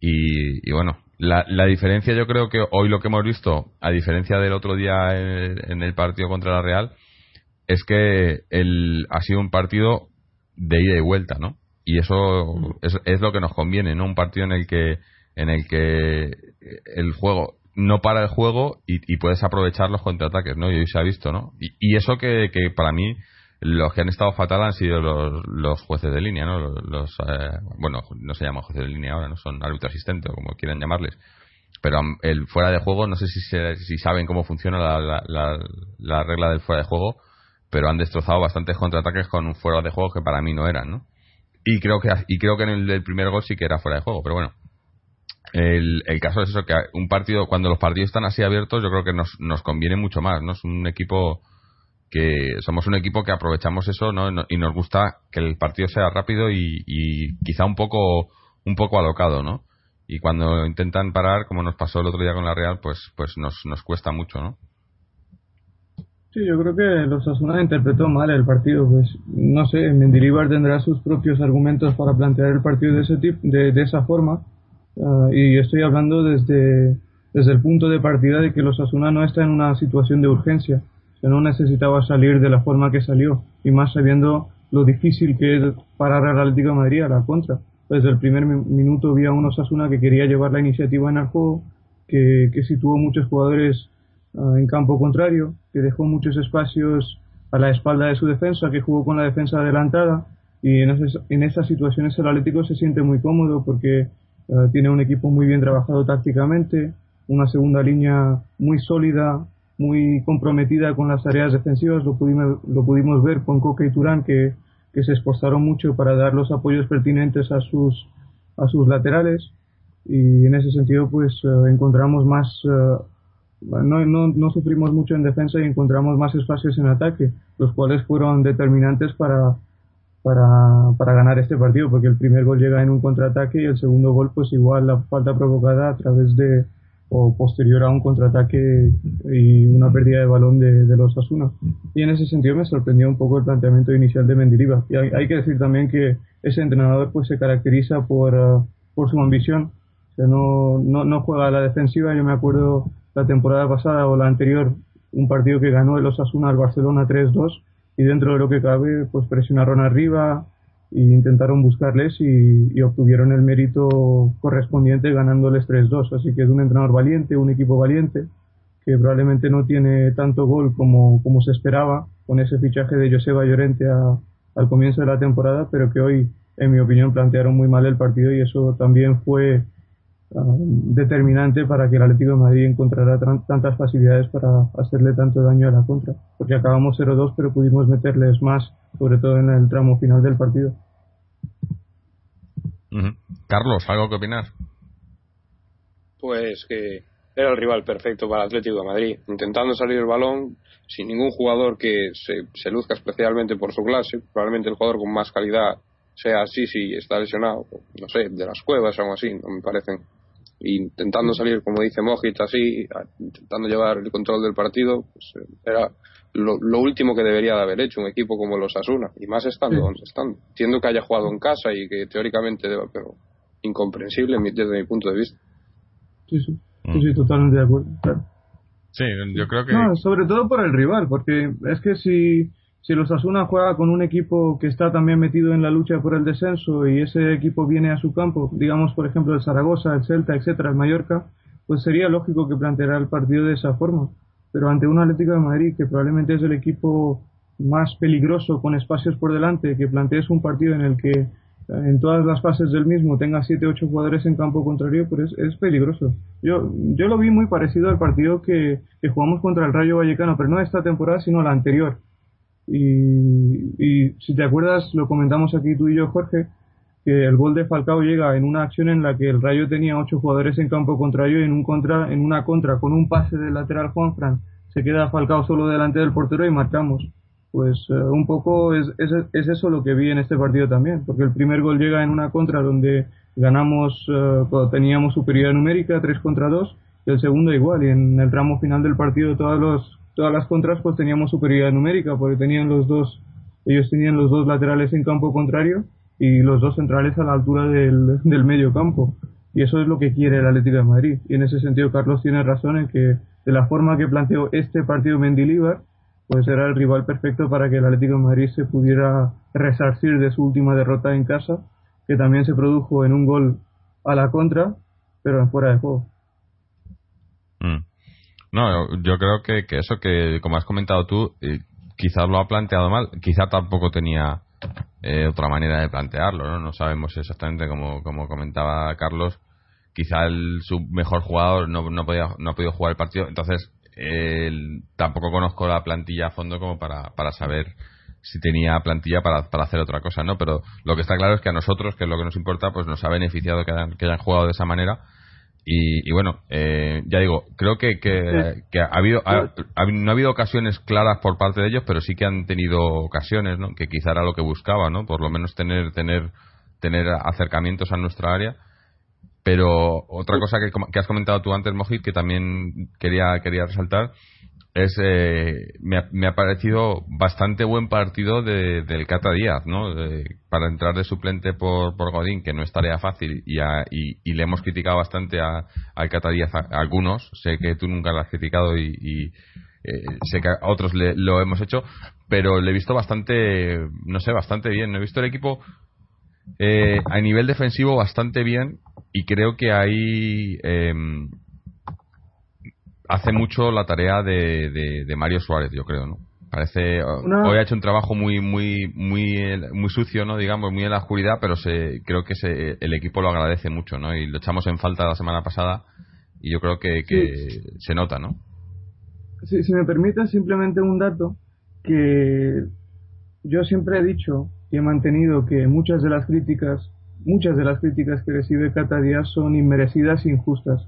Speaker 1: Y, bueno, la, la, diferencia yo creo que hoy lo que hemos visto, a diferencia del otro día en, el partido contra la Real, es que el, ha sido un partido de ida y vuelta, ¿no? Y eso es, lo que nos conviene no un partido en el que en el que el juego no para el juego y, puedes aprovechar los contraataques no y hoy se ha visto no y, eso que, que, para mí los que han estado fatal han sido los, los jueces de línea no los, eh, bueno no se llaman jueces de línea ahora no son árbitro asistente o como quieran llamarles. Pero el fuera de juego no sé si si saben cómo funciona la, la, la regla del fuera de juego pero han destrozado bastantes contraataques con un fuera de juego que para mí no eran no y creo que y creo que en el, primer gol sí que era fuera de juego pero bueno el, el caso es eso, que un partido, cuando los partidos están así abiertos, yo creo que nos, nos conviene mucho más, ¿no? Es un equipo que somos un equipo que aprovechamos eso, ¿no? Y nos gusta que el partido sea rápido y, y quizá un poco, un poco alocado, ¿no? Y cuando intentan parar, como nos pasó el otro día con la Real, pues, pues nos, nos cuesta mucho, ¿no?
Speaker 2: Sí, yo creo que los Asuna interpretó mal el partido. Pues no sé, Mendilibar tendrá sus propios argumentos para plantear el partido de ese tipo, de, esa forma. Uh, y estoy hablando desde, desde el punto de partida de que los Asuna no está en una situación de urgencia. Sea, no necesitaba salir de la forma que salió. Y más sabiendo lo difícil que es parar al Atlético de Madrid a la contra. Desde el primer minuto vi a unos Asuna que quería llevar la iniciativa en el juego, que, que situó muchos jugadores uh, en campo contrario, que dejó muchos espacios a la espalda de su defensa, que jugó con la defensa adelantada y en esas, en esas situaciones el Atlético se siente muy cómodo porque uh, tiene un equipo muy bien trabajado tácticamente, una segunda línea muy sólida, muy comprometida con las tareas defensivas, lo pudimos, lo pudimos ver con Coque y Turán que, que se esforzaron mucho para dar los apoyos pertinentes a sus, a sus laterales. Y en ese sentido pues uh, encontramos más uh, no, no, no, sufrimos mucho en defensa y encontramos más espacios en ataque, los cuales fueron determinantes para, para, para ganar este partido, porque el primer gol llega en un contraataque y el segundo gol, pues igual la falta provocada a través de o posterior a un contraataque y una pérdida de balón de, de los Asuna. Y en ese sentido me sorprendió un poco el planteamiento inicial de Mendiliva. Y hay, hay que decir también que ese entrenador pues se caracteriza por, por su ambición. O sea, no, no, no juega a la defensiva. Yo me acuerdo la temporada pasada o la anterior un partido que ganó el Osasuna al Barcelona 3-2 y dentro de lo que cabe pues presionaron arriba e intentaron buscarles y, obtuvieron el mérito correspondiente ganándoles 3-2 así que es un entrenador valiente un equipo valiente que probablemente no tiene tanto gol como, como se esperaba con ese fichaje de Joseba Llorente a, al comienzo de la temporada pero que hoy en mi opinión plantearon muy mal el partido y eso también fue Uh, determinante para que el Atlético de Madrid encontrara tantas facilidades para hacerle tanto daño a la contra. Porque acabamos 0-2, pero pudimos meterles más, sobre todo en el tramo final del partido.
Speaker 1: Uh -huh. Carlos, ¿algo que opinar?
Speaker 3: Pues que era el rival perfecto para el Atlético de Madrid, intentando salir el balón sin ningún jugador que se, se luzca especialmente por su clase, probablemente el jugador con más calidad sea así si está lesionado, no sé, de las cuevas o algo así, no me parecen intentando salir, como dice Mojit, así, intentando llevar el control del partido, pues era lo, lo, último que debería de haber hecho un equipo como los Asuna, y más estando sí. donde están. Entiendo que haya jugado en casa y que teóricamente deba, pero incomprensible desde mi punto de vista.
Speaker 2: Sí, sí, sí, sí totalmente de acuerdo, claro.
Speaker 1: Sí, yo creo que.
Speaker 2: No, sobre todo por el rival, porque es que si si los Asuna juega con un equipo que está también metido en la lucha por el descenso y ese equipo viene a su campo, digamos por ejemplo el Zaragoza, el Celta, etcétera, el Mallorca, pues sería lógico que planteara el partido de esa forma. Pero ante un Atlético de Madrid que probablemente es el equipo más peligroso con espacios por delante, que plantees un partido en el que en todas las fases del mismo tenga 7 8 jugadores en campo contrario, pues es, es, peligroso. Yo yo lo vi muy parecido al partido que, que jugamos contra el Rayo Vallecano, pero no esta temporada, sino la anterior y, y, si te acuerdas, lo comentamos aquí tú y yo, Jorge, que el gol de Falcao llega en una acción en la que el Rayo tenía ocho jugadores en campo contrario y en, un contra, en una contra con un pase del lateral Juanfran se queda Falcao solo delante del portero y marcamos. Pues uh, un poco es, es, es, eso lo que vi en este partido también, porque el primer gol llega en una contra donde ganamos, uh, teníamos superioridad numérica, 3 contra 2, y el segundo igual, y en el tramo final del partido todos los todas las contras pues teníamos superioridad numérica porque tenían los dos ellos tenían los dos laterales en campo contrario y los dos centrales a la altura del, del medio campo. Y eso es lo que quiere el Atlético de Madrid. Y en ese sentido Carlos tiene razón en que de la forma que planteó este partido Mendilibar pues era el rival perfecto para que el Atlético de Madrid se pudiera resarcir de su última derrota en casa que también se produjo en un gol a la contra pero en fuera de juego.
Speaker 1: Mm. No, yo creo que, que eso que, como has comentado tú, quizás lo ha planteado mal, quizá tampoco tenía eh, otra manera de plantearlo, ¿no? No sabemos exactamente como, como comentaba Carlos, quizá el, su mejor jugador no, no, podía, no ha podido jugar el partido, entonces eh, tampoco conozco la plantilla a fondo como para, para saber si tenía plantilla para, para hacer otra cosa, ¿no? Pero lo que está claro es que a nosotros, que es lo que nos importa, pues nos ha beneficiado que hayan, que hayan jugado de esa manera y, bueno, eh, ya digo, creo que, que, ha habido, no ha habido ocasiones claras por parte de ellos, pero sí que han tenido ocasiones, ¿no? Que quizá era lo que buscaba, ¿no? Por lo menos tener, tener, tener acercamientos a nuestra área. Pero otra cosa que, que has comentado tú antes, Mojit, que también quería, quería resaltar, es eh, me, ha, parecido bastante buen partido de, del Cata Díaz, ¿no? para entrar de suplente por, por Godín, que no es tarea fácil, y, y, le hemos criticado bastante a, al Cata Díaz a, algunos, sé que tú nunca lo has criticado y, eh, sé que a otros le, lo hemos hecho, pero le he visto bastante, no sé, bastante bien. He visto el equipo eh, a nivel defensivo bastante bien y creo que hay em, hace mucho la tarea de, de, Mario Suárez, yo creo, ¿no? Parece hoy ha hecho un trabajo muy muy muy muy sucio, no digamos, muy en la oscuridad, pero se, creo que se, el equipo lo agradece mucho, ¿no? Y lo echamos en falta la semana pasada y yo creo que, que se nota, ¿no?
Speaker 2: Si, si me permite simplemente un dato que yo siempre he dicho y he mantenido que muchas de las críticas muchas de las críticas que recibe Cata Díaz son inmerecidas e injustas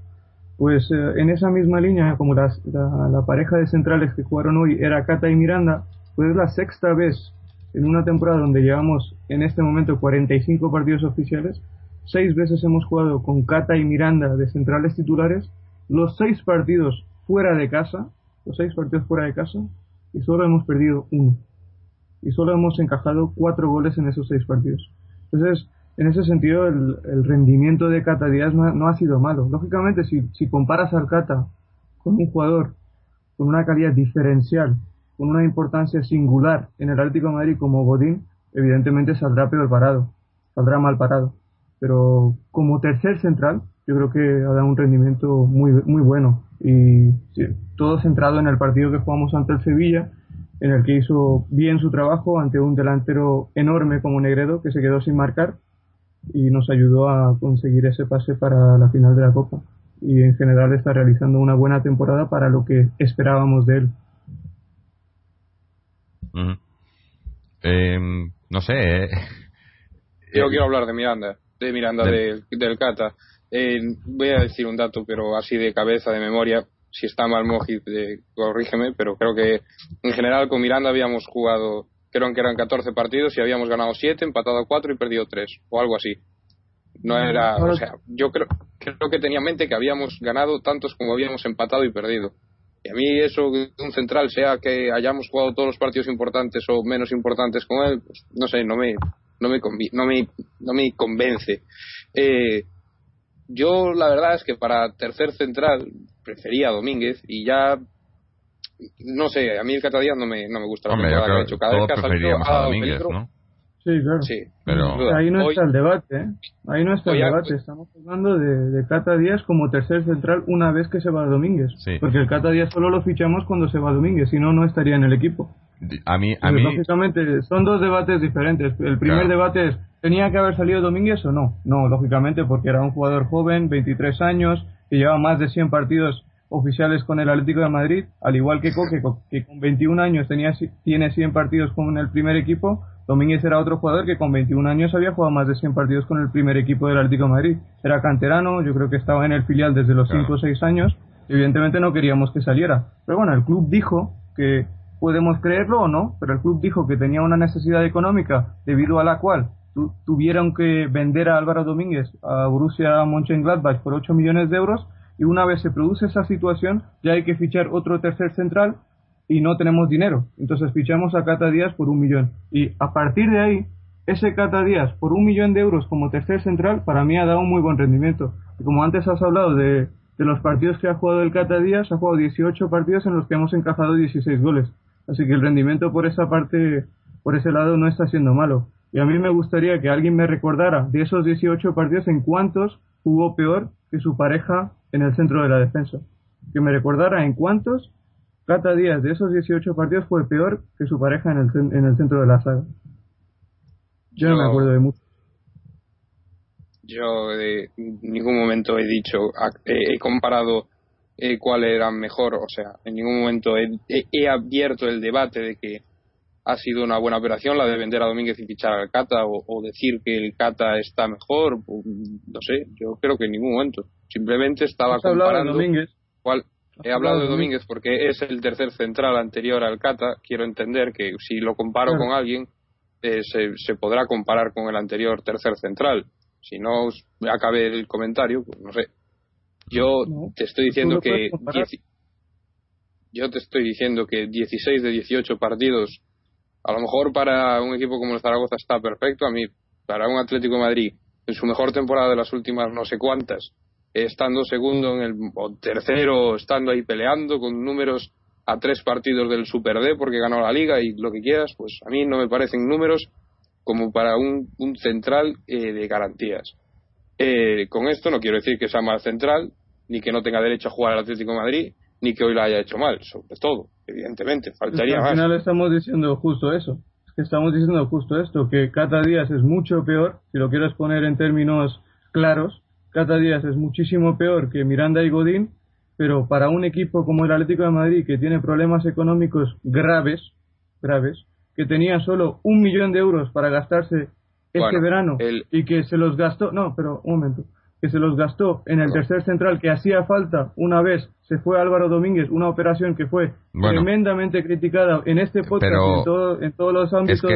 Speaker 2: pues eh, en esa misma línea, como la, pareja de centrales que jugaron hoy era Cata y Miranda, pues es la sexta vez en una temporada donde llevamos en este momento 45 partidos oficiales, seis veces hemos jugado con Cata y Miranda de centrales titulares, los seis partidos fuera de casa, los seis partidos fuera de casa, y solo hemos perdido uno. Y solo hemos encajado cuatro goles en esos seis partidos. Entonces, en ese sentido el, rendimiento de Cata Díaz no, ha sido malo. Lógicamente, si, comparas al Cata con un jugador con una calidad diferencial, con una importancia singular en el Atlético Madrid como Godín, evidentemente saldrá peor parado, saldrá mal parado. Pero como tercer central, yo creo que ha dado un rendimiento muy, muy bueno. Y todo centrado en el partido que jugamos ante el Sevilla, en el que hizo bien su trabajo ante un delantero enorme como Negredo, que se quedó sin marcar, y nos ayudó a conseguir ese pase para la final de la Copa. Y en general está realizando una buena temporada para lo que esperábamos de él.
Speaker 1: Em, no sé. Eh.
Speaker 3: Yo quiero hablar de Miranda, de Miranda del, Cata. Eh, voy a decir un dato, pero así de cabeza, de memoria. Si está mal Mojit, eh, corrígeme, pero creo que en general con Miranda habíamos jugado creo que eran 14 partidos y habíamos ganado 7, empatado 4 y perdido 3, o algo así. No era, o sea, yo creo, creo que tenía en mente que habíamos ganado tantos como habíamos empatado y perdido. Y a mí eso de un central, sea que hayamos jugado todos los partidos importantes o menos importantes con él, pues, no sé, no me, no me, no me, no me convence. Eh, yo la verdad es que para tercer central prefería a Domínguez y ya no sé, a mí el Catadías no me, no me gusta
Speaker 1: Hombre,
Speaker 3: la
Speaker 1: que ha hecho. Cada vez que ha salido a Domínguez, ¿no?
Speaker 2: Sí, claro.
Speaker 3: Sí,
Speaker 1: pero
Speaker 2: ahí no está el debate, ¿eh? Ahí no está el debate. Estamos hablando de, de Cata Díaz como tercer central una vez que se va a Domínguez.
Speaker 1: Sí.
Speaker 2: Porque el Cata Díaz solo lo fichamos cuando se va a Domínguez, si no, no estaría en el equipo.
Speaker 1: A mí, a mí...
Speaker 2: Lógicamente, son dos debates diferentes. El primer debate es, ¿tenía que haber salido Domínguez o no? No, lógicamente, porque era un jugador joven, 23 años, que lleva más de 100 partidos oficiales con el Atlético de Madrid, al igual que Coque, que con 21 años tenía, tiene 100 partidos con el primer equipo, Domínguez era otro jugador que con 21 años había jugado más de 100 partidos con el primer equipo del Atlético de Madrid. Era canterano, yo creo que estaba en el filial desde los 5 o 6 años, evidentemente no queríamos que saliera. Pero bueno, el club dijo que podemos creerlo o no, pero el club dijo que tenía una necesidad económica debido a la cual tuvieron que vender a Álvaro Domínguez a Borussia Mönchengladbach por 8 millones de euros y una vez se produce esa situación ya hay que fichar otro tercer central y no tenemos dinero. Entonces fichamos a Cata Díaz por un millón. Y a partir de ahí, ese Cata Díaz por un millón de euros como tercer central para mí ha dado un muy buen rendimiento. Y como antes has hablado de, de los partidos que ha jugado el Cata Díaz, ha jugado 18 partidos en los que hemos encajado 16 goles. Así que el rendimiento por esa parte, por ese lado, no está siendo malo. Y a mí me gustaría que alguien me recordara de esos 18 partidos en cuántos jugó peor que su pareja en el centro de la defensa. Que me recordara en cuántos Cata Díaz de esos 18 partidos fue peor que su pareja en el, en el centro de la saga. Yo, no me acuerdo de mucho.
Speaker 3: Yo en ningún momento he dicho, he comparado eh, cuál era mejor, o sea, en ningún momento he, he, abierto el debate de que ha sido una buena operación la de vender a Domínguez y fichar al Cata o, decir que el Cata está mejor, no sé, yo creo que en ningún momento. Simplemente estaba comparando.
Speaker 2: Domínguez?
Speaker 3: ¿Cuál? He hablado de Domínguez porque es el tercer central anterior al Cata. Quiero entender que si lo comparo con alguien, eh, se, se, podrá comparar con el anterior tercer central. Si no acabe el comentario, pues no sé. Yo te estoy diciendo que. yo te estoy diciendo que 16 de 18 partidos, a lo mejor para un equipo como el Zaragoza está perfecto. A mí, para un Atlético de Madrid, en su mejor temporada de las últimas no sé cuántas, estando segundo en el o tercero, estando ahí peleando con números a tres partidos del Super D porque ganó la liga y lo que quieras, pues a mí no me parecen números como para un, un central eh, de garantías. Eh, con esto no quiero decir que sea mal central, ni que no tenga derecho a jugar al Atlético de Madrid, ni que hoy lo haya hecho mal, sobre todo, evidentemente, faltaría más.
Speaker 2: Al final estamos diciendo justo eso, es que estamos diciendo justo esto, que Cata Díaz es mucho peor, si lo quieres poner en términos claros, Cata Díaz es muchísimo peor que Miranda y Godín, pero para un equipo como el Atlético de Madrid que tiene problemas económicos graves, graves, que tenía solo un millón de euros para gastarse este verano y que se los gastó, no, pero un momento, que se los gastó en el tercer central que hacía falta una vez se fue Álvaro Domínguez, una operación que fue tremendamente criticada en este podcast en, en, todos los ámbitos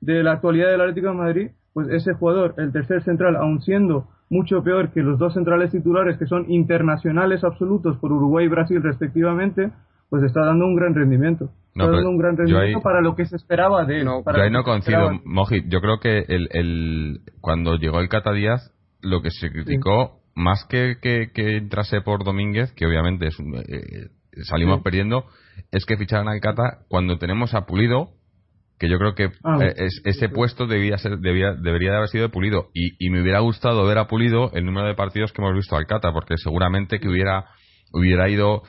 Speaker 2: de la actualidad del Atlético de Madrid, pues ese jugador, el tercer central, aun siendo mucho peor que los dos centrales titulares que son internacionales absolutos por Uruguay y Brasil respectivamente, pues está dando un gran rendimiento. está dando un gran rendimiento para lo que se esperaba de él.
Speaker 1: No, yo ahí no coincido, Mojit. Yo creo que el, el, cuando llegó el Cata Díaz, lo que se criticó, más que, que, que, entrase por Domínguez, que obviamente es, eh, salimos perdiendo, es que ficharan al Cata cuando tenemos a Pulido, que yo creo que ah, eh, ese puesto debía ser, debía, debería de haber sido de Pulido. Y, y, me hubiera gustado ver a Pulido el número de partidos que hemos visto al Cata, porque seguramente que hubiera, hubiera ido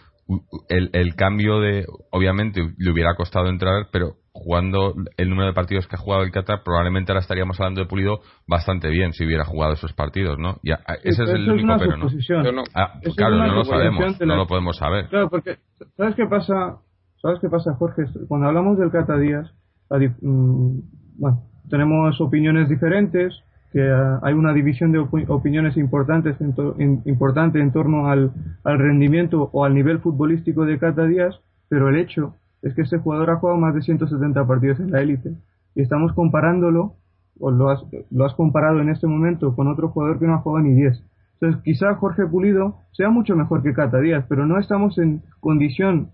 Speaker 1: el, el cambio de. Obviamente le hubiera costado entrar, pero jugando el número de partidos que ha jugado el Cata, probablemente ahora estaríamos hablando de Pulido bastante bien si hubiera jugado esos partidos, ¿no? Ya, ese es el único pero, ¿no? Ah, claro, no lo sabemos, no lo podemos saber.
Speaker 2: Claro, porque ¿sabes qué pasa? ¿Sabes qué pasa, Jorge? Cuando hablamos del Cata Díaz, Mm, tenemos opiniones diferentes, que ah, hay una división de opiniones importantes en importante en torno al, rendimiento o al nivel futbolístico de Cata Díaz, pero el hecho es que este jugador ha jugado más de 170 partidos en la élite y estamos comparándolo, o lo has, lo has comparado en este momento con otro jugador que no ha jugado ni 10. Entonces, quizá Jorge Pulido sea mucho mejor que Cata Díaz, pero no estamos en condición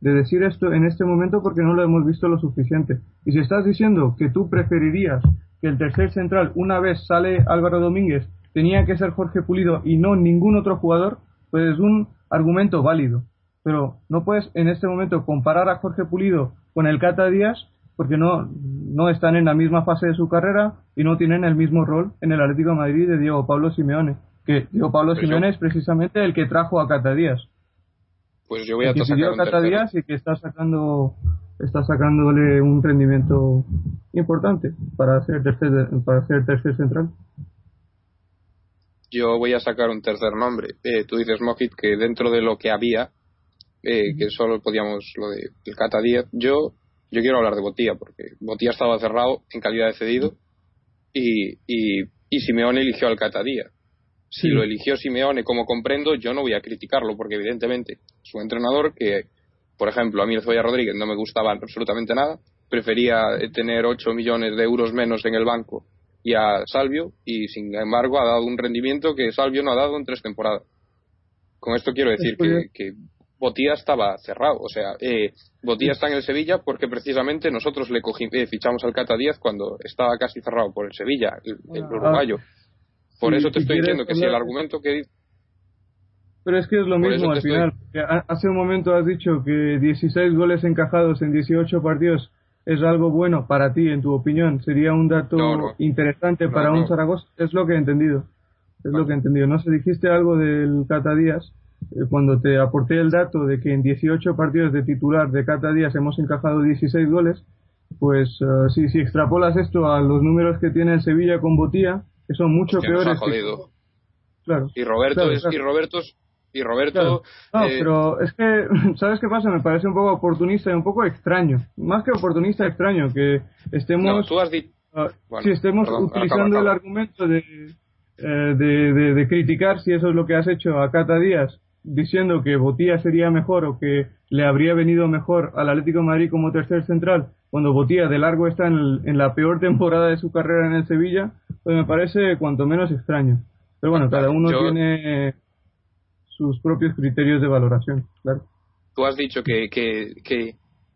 Speaker 2: de decir esto en este momento porque no lo hemos visto lo suficiente. Y si estás diciendo que tú preferirías que el tercer central, una vez sale Álvaro Domínguez, tenía que ser Jorge Pulido y no ningún otro jugador, pues es un argumento válido. Pero no puedes en este momento comparar a Jorge Pulido con el Cata Díaz porque no, no están en la misma fase de su carrera y no tienen el mismo rol en el Atlético de Madrid de Diego Pablo Simeone. Que Diego Pablo Simeone es precisamente el que trajo a Cata Díaz
Speaker 3: pues yo voy a
Speaker 2: sacar Díaz y que está sacando está sacándole un rendimiento importante para hacer tercer para ser tercer central.
Speaker 3: Yo voy a sacar un tercer nombre. Eh, tú dices Mojit que dentro de lo que había eh, que solo podíamos lo de el Cata Díaz yo yo quiero hablar de Botía porque Botía estaba cerrado en calidad de cedido y, y, y Simeone eligió al Cata Díaz si lo eligió Simeone, como comprendo, yo no voy a criticarlo, porque evidentemente es un entrenador que, por ejemplo, a mí Zoya Rodríguez no me gustaba absolutamente nada, prefería tener 8 millones de euros menos en el banco y a Salvio, y sin embargo ha dado un rendimiento que Salvio no ha dado en tres temporadas. Con esto quiero decir que, que Botía estaba cerrado, o sea, eh, Botía está en el Sevilla porque precisamente nosotros le eh, fichamos al Cata Díaz cuando estaba casi cerrado por el Sevilla, el, el uruguayo. Por eso te estoy diciendo que si el argumento que...
Speaker 2: Pero es que es lo mismo al final. Hace un momento has dicho que 16 goles encajados en 18 partidos es algo bueno para ti, en tu opinión. Sería un dato interesante para un Zaragoza. Es lo que he entendido. Es lo que he entendido. No sé, dijiste algo del Cata Díaz eh, cuando te aporté el dato de que en 18 partidos de titular de Cata Díaz hemos encajado 16 goles. Pues uh, si, si extrapolas esto a los números que tiene el Sevilla con Botía, que son mucho peores.
Speaker 3: Claro. Y Roberto, es, y Roberto Y Roberto.
Speaker 2: No, eh, pero es que, ¿sabes qué pasa? Me parece un poco oportunista y un poco extraño. Más que oportunista, extraño que estemos.
Speaker 3: No, tú has dicho.
Speaker 2: Ah, si estemos utilizando el argumento de, eh, de, de, criticar si eso es lo que has hecho a Cata Díaz, diciendo que Botía sería mejor o que le habría venido mejor al Atlético de Madrid como tercer central, cuando Botía de largo está en, en la peor temporada de su carrera en el Sevilla, pues me parece cuanto menos extraño. Pero bueno, cada uno tiene sus propios criterios de valoración, claro.
Speaker 3: Tú has dicho que, que, que,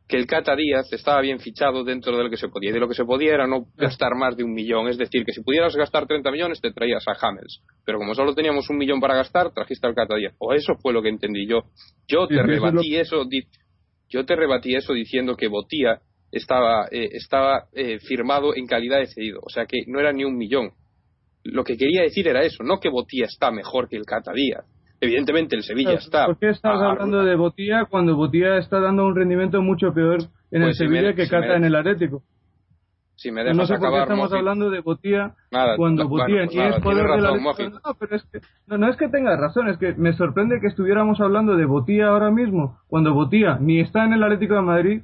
Speaker 3: el Cata Díaz estaba bien fichado dentro de lo que se podía. Y de lo que se podía era no gastar más de un millón. Es decir, que si pudieras gastar 30 millones, te traías a Hamels. Pero como solo teníamos un millón para gastar, trajiste al Cata Díaz. O eso fue lo que entendí yo. Yo te rebatí eso, yo te rebatí eso diciendo que Botía estaba, eh, estaba eh, firmado en calidad de cedido. O sea que no era ni un millón lo que quería decir era eso, no que Botía está mejor que el Cata Díaz. Evidentemente el Sevilla está.
Speaker 2: ¿Por qué estás hablando de Botía cuando Botía está dando un rendimiento mucho peor en el pues Sevilla que Cata en el Atlético?
Speaker 3: Si me dejas no
Speaker 2: sé
Speaker 3: por
Speaker 2: qué estamos hablando de Botía cuando Botía ni es poder. No, pero es que, no, no es que tengas razón, es que me sorprende que estuviéramos hablando de Botía ahora mismo, cuando Botía ni está en el Atlético de Madrid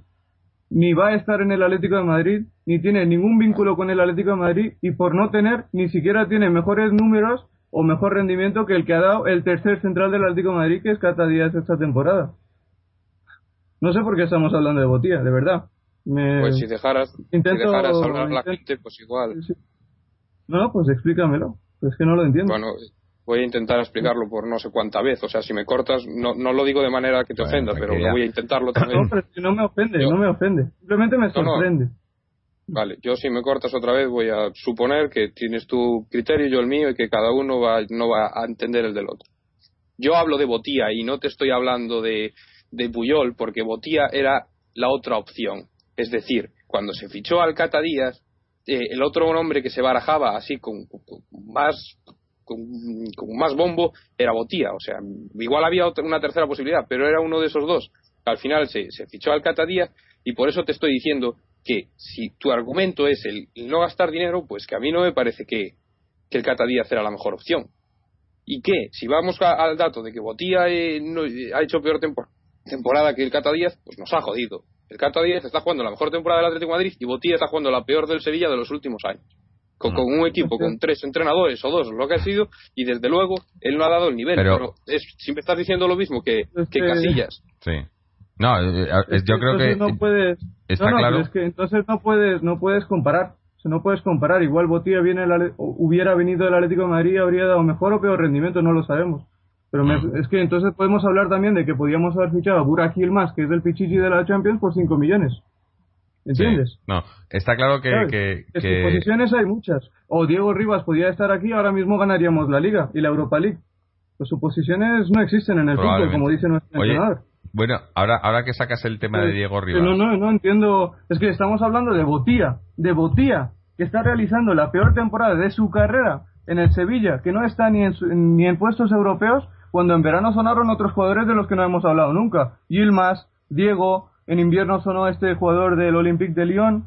Speaker 2: ni va a estar en el Atlético de Madrid, ni tiene ningún vínculo con el Atlético de Madrid y por no tener ni siquiera tiene mejores números o mejor rendimiento que el que ha dado el tercer central del Atlético de Madrid, que es Cata Díaz esta temporada. No sé por qué estamos hablando de Botía, de verdad.
Speaker 3: Pues si dejaras, intento, hablar la gente, pues igual.
Speaker 2: No, pues explícamelo. Es que no lo entiendo.
Speaker 3: Bueno, voy a intentar explicarlo por no sé cuánta vez. O sea, si me cortas, no, no lo digo de manera que te ofenda, pero voy a intentarlo también.
Speaker 2: No, pero no me ofende, no me ofende. Simplemente me sorprende.
Speaker 3: Vale, yo si me cortas otra vez voy a suponer que tienes tu criterio y yo el mío y que cada uno va, no va a entender el del otro. Yo hablo de Botía y no te estoy hablando de, de Puyol porque Botía era la otra opción. Es decir, cuando se fichó al Cata Díaz, eh, el otro nombre que se barajaba así con, más con, más bombo era Botía. O sea, igual había otra, una tercera posibilidad, pero era uno de esos dos. Al final se, fichó al Catadía y por eso te estoy diciendo que si tu argumento es el, no gastar dinero, pues que a mí no me parece que, que el Catadía era la mejor opción. Y que, si vamos al dato de que Botía eh, no, ha hecho peor temporada que el Cata pues nos ha jodido. El Cata está jugando la mejor temporada del Atlético Madrid y Botía está jugando la peor del Sevilla de los últimos años con, un equipo con tres entrenadores o dos, lo que ha sido, y desde luego él no ha dado el nivel. Pero, es, si me estás diciendo lo mismo que, que Casillas.
Speaker 1: Sí. No, eh, eh, yo creo que
Speaker 2: no puedes, está claro. Es que entonces no puedes, no puedes comparar. no puedes comparar. Igual Botía viene hubiera venido del Atlético de Madrid, habría dado mejor o peor rendimiento, no lo sabemos. Pero mm. es que entonces podemos hablar también de que podíamos haber fichado a Burak Yilmaz, que es del Pichichi de la Champions, por 5 millones. ¿Entiendes?
Speaker 1: No, está claro que, que,
Speaker 2: posiciones hay muchas. O Diego Rivas podía estar aquí, ahora mismo ganaríamos la Liga y la Europa League. Pues suposiciones no existen en el fútbol, como dice nuestro entrenador.
Speaker 1: Bueno, ahora, ahora que sacas el tema de pues, Diego Rivas.
Speaker 2: No, no, no entiendo. Es que estamos hablando de Botía, de Botía, que está realizando la peor temporada de su carrera en el Sevilla, que no está ni en, ni en puestos europeos, cuando en verano sonaron otros jugadores de los que no hemos hablado nunca. Yilmaz, Diego, en invierno sonó este jugador del Olympique de Lyon.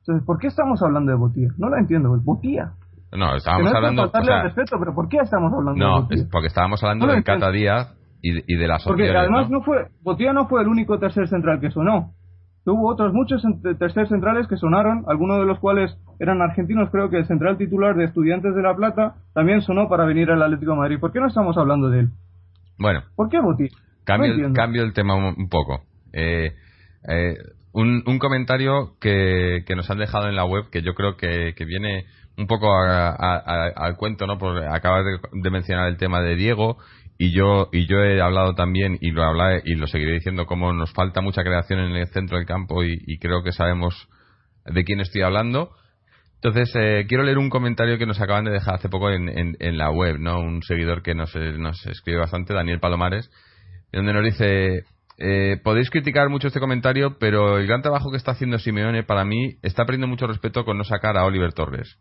Speaker 2: Entonces, ¿por qué estamos hablando de Botía? No lo entiendo, Botía.
Speaker 1: No, estábamos no hablando.
Speaker 2: O respeto, pero ¿por qué estamos hablando
Speaker 1: no,
Speaker 2: de Botía?
Speaker 1: No, porque estábamos hablando de Cata Díaz y, y, de las
Speaker 2: Porque además ¿no? fue. Botía no fue el único tercer central que sonó. Hubo otros muchos tercer centrales que sonaron, algunos de los cuales eran argentinos. Creo que el central titular de Estudiantes de La Plata también sonó para venir al Atlético de Madrid. ¿Por qué no estamos hablando de él?
Speaker 1: Bueno.
Speaker 2: ¿Por qué Botía?
Speaker 1: Cambio, cambio el tema un, poco. Eh, eh, un, comentario que, que, nos han dejado en la web que yo creo que, que viene un poco al cuento, ¿no? Porque acabas de, mencionar el tema de Diego y yo y yo he hablado también y lo hablaré y lo seguiré diciendo como nos falta mucha creación en el centro del campo y, creo que sabemos de quién estoy hablando. Entonces, eh, quiero leer un comentario que nos acaban de dejar hace poco en, en, en la web, ¿no? Un seguidor que nos, nos escribe bastante, Daniel Palomares, donde nos dice, eh, podéis criticar mucho este comentario, pero el gran trabajo que está haciendo Simeone para mí está perdiendo mucho respeto con no sacar a Oliver Torres.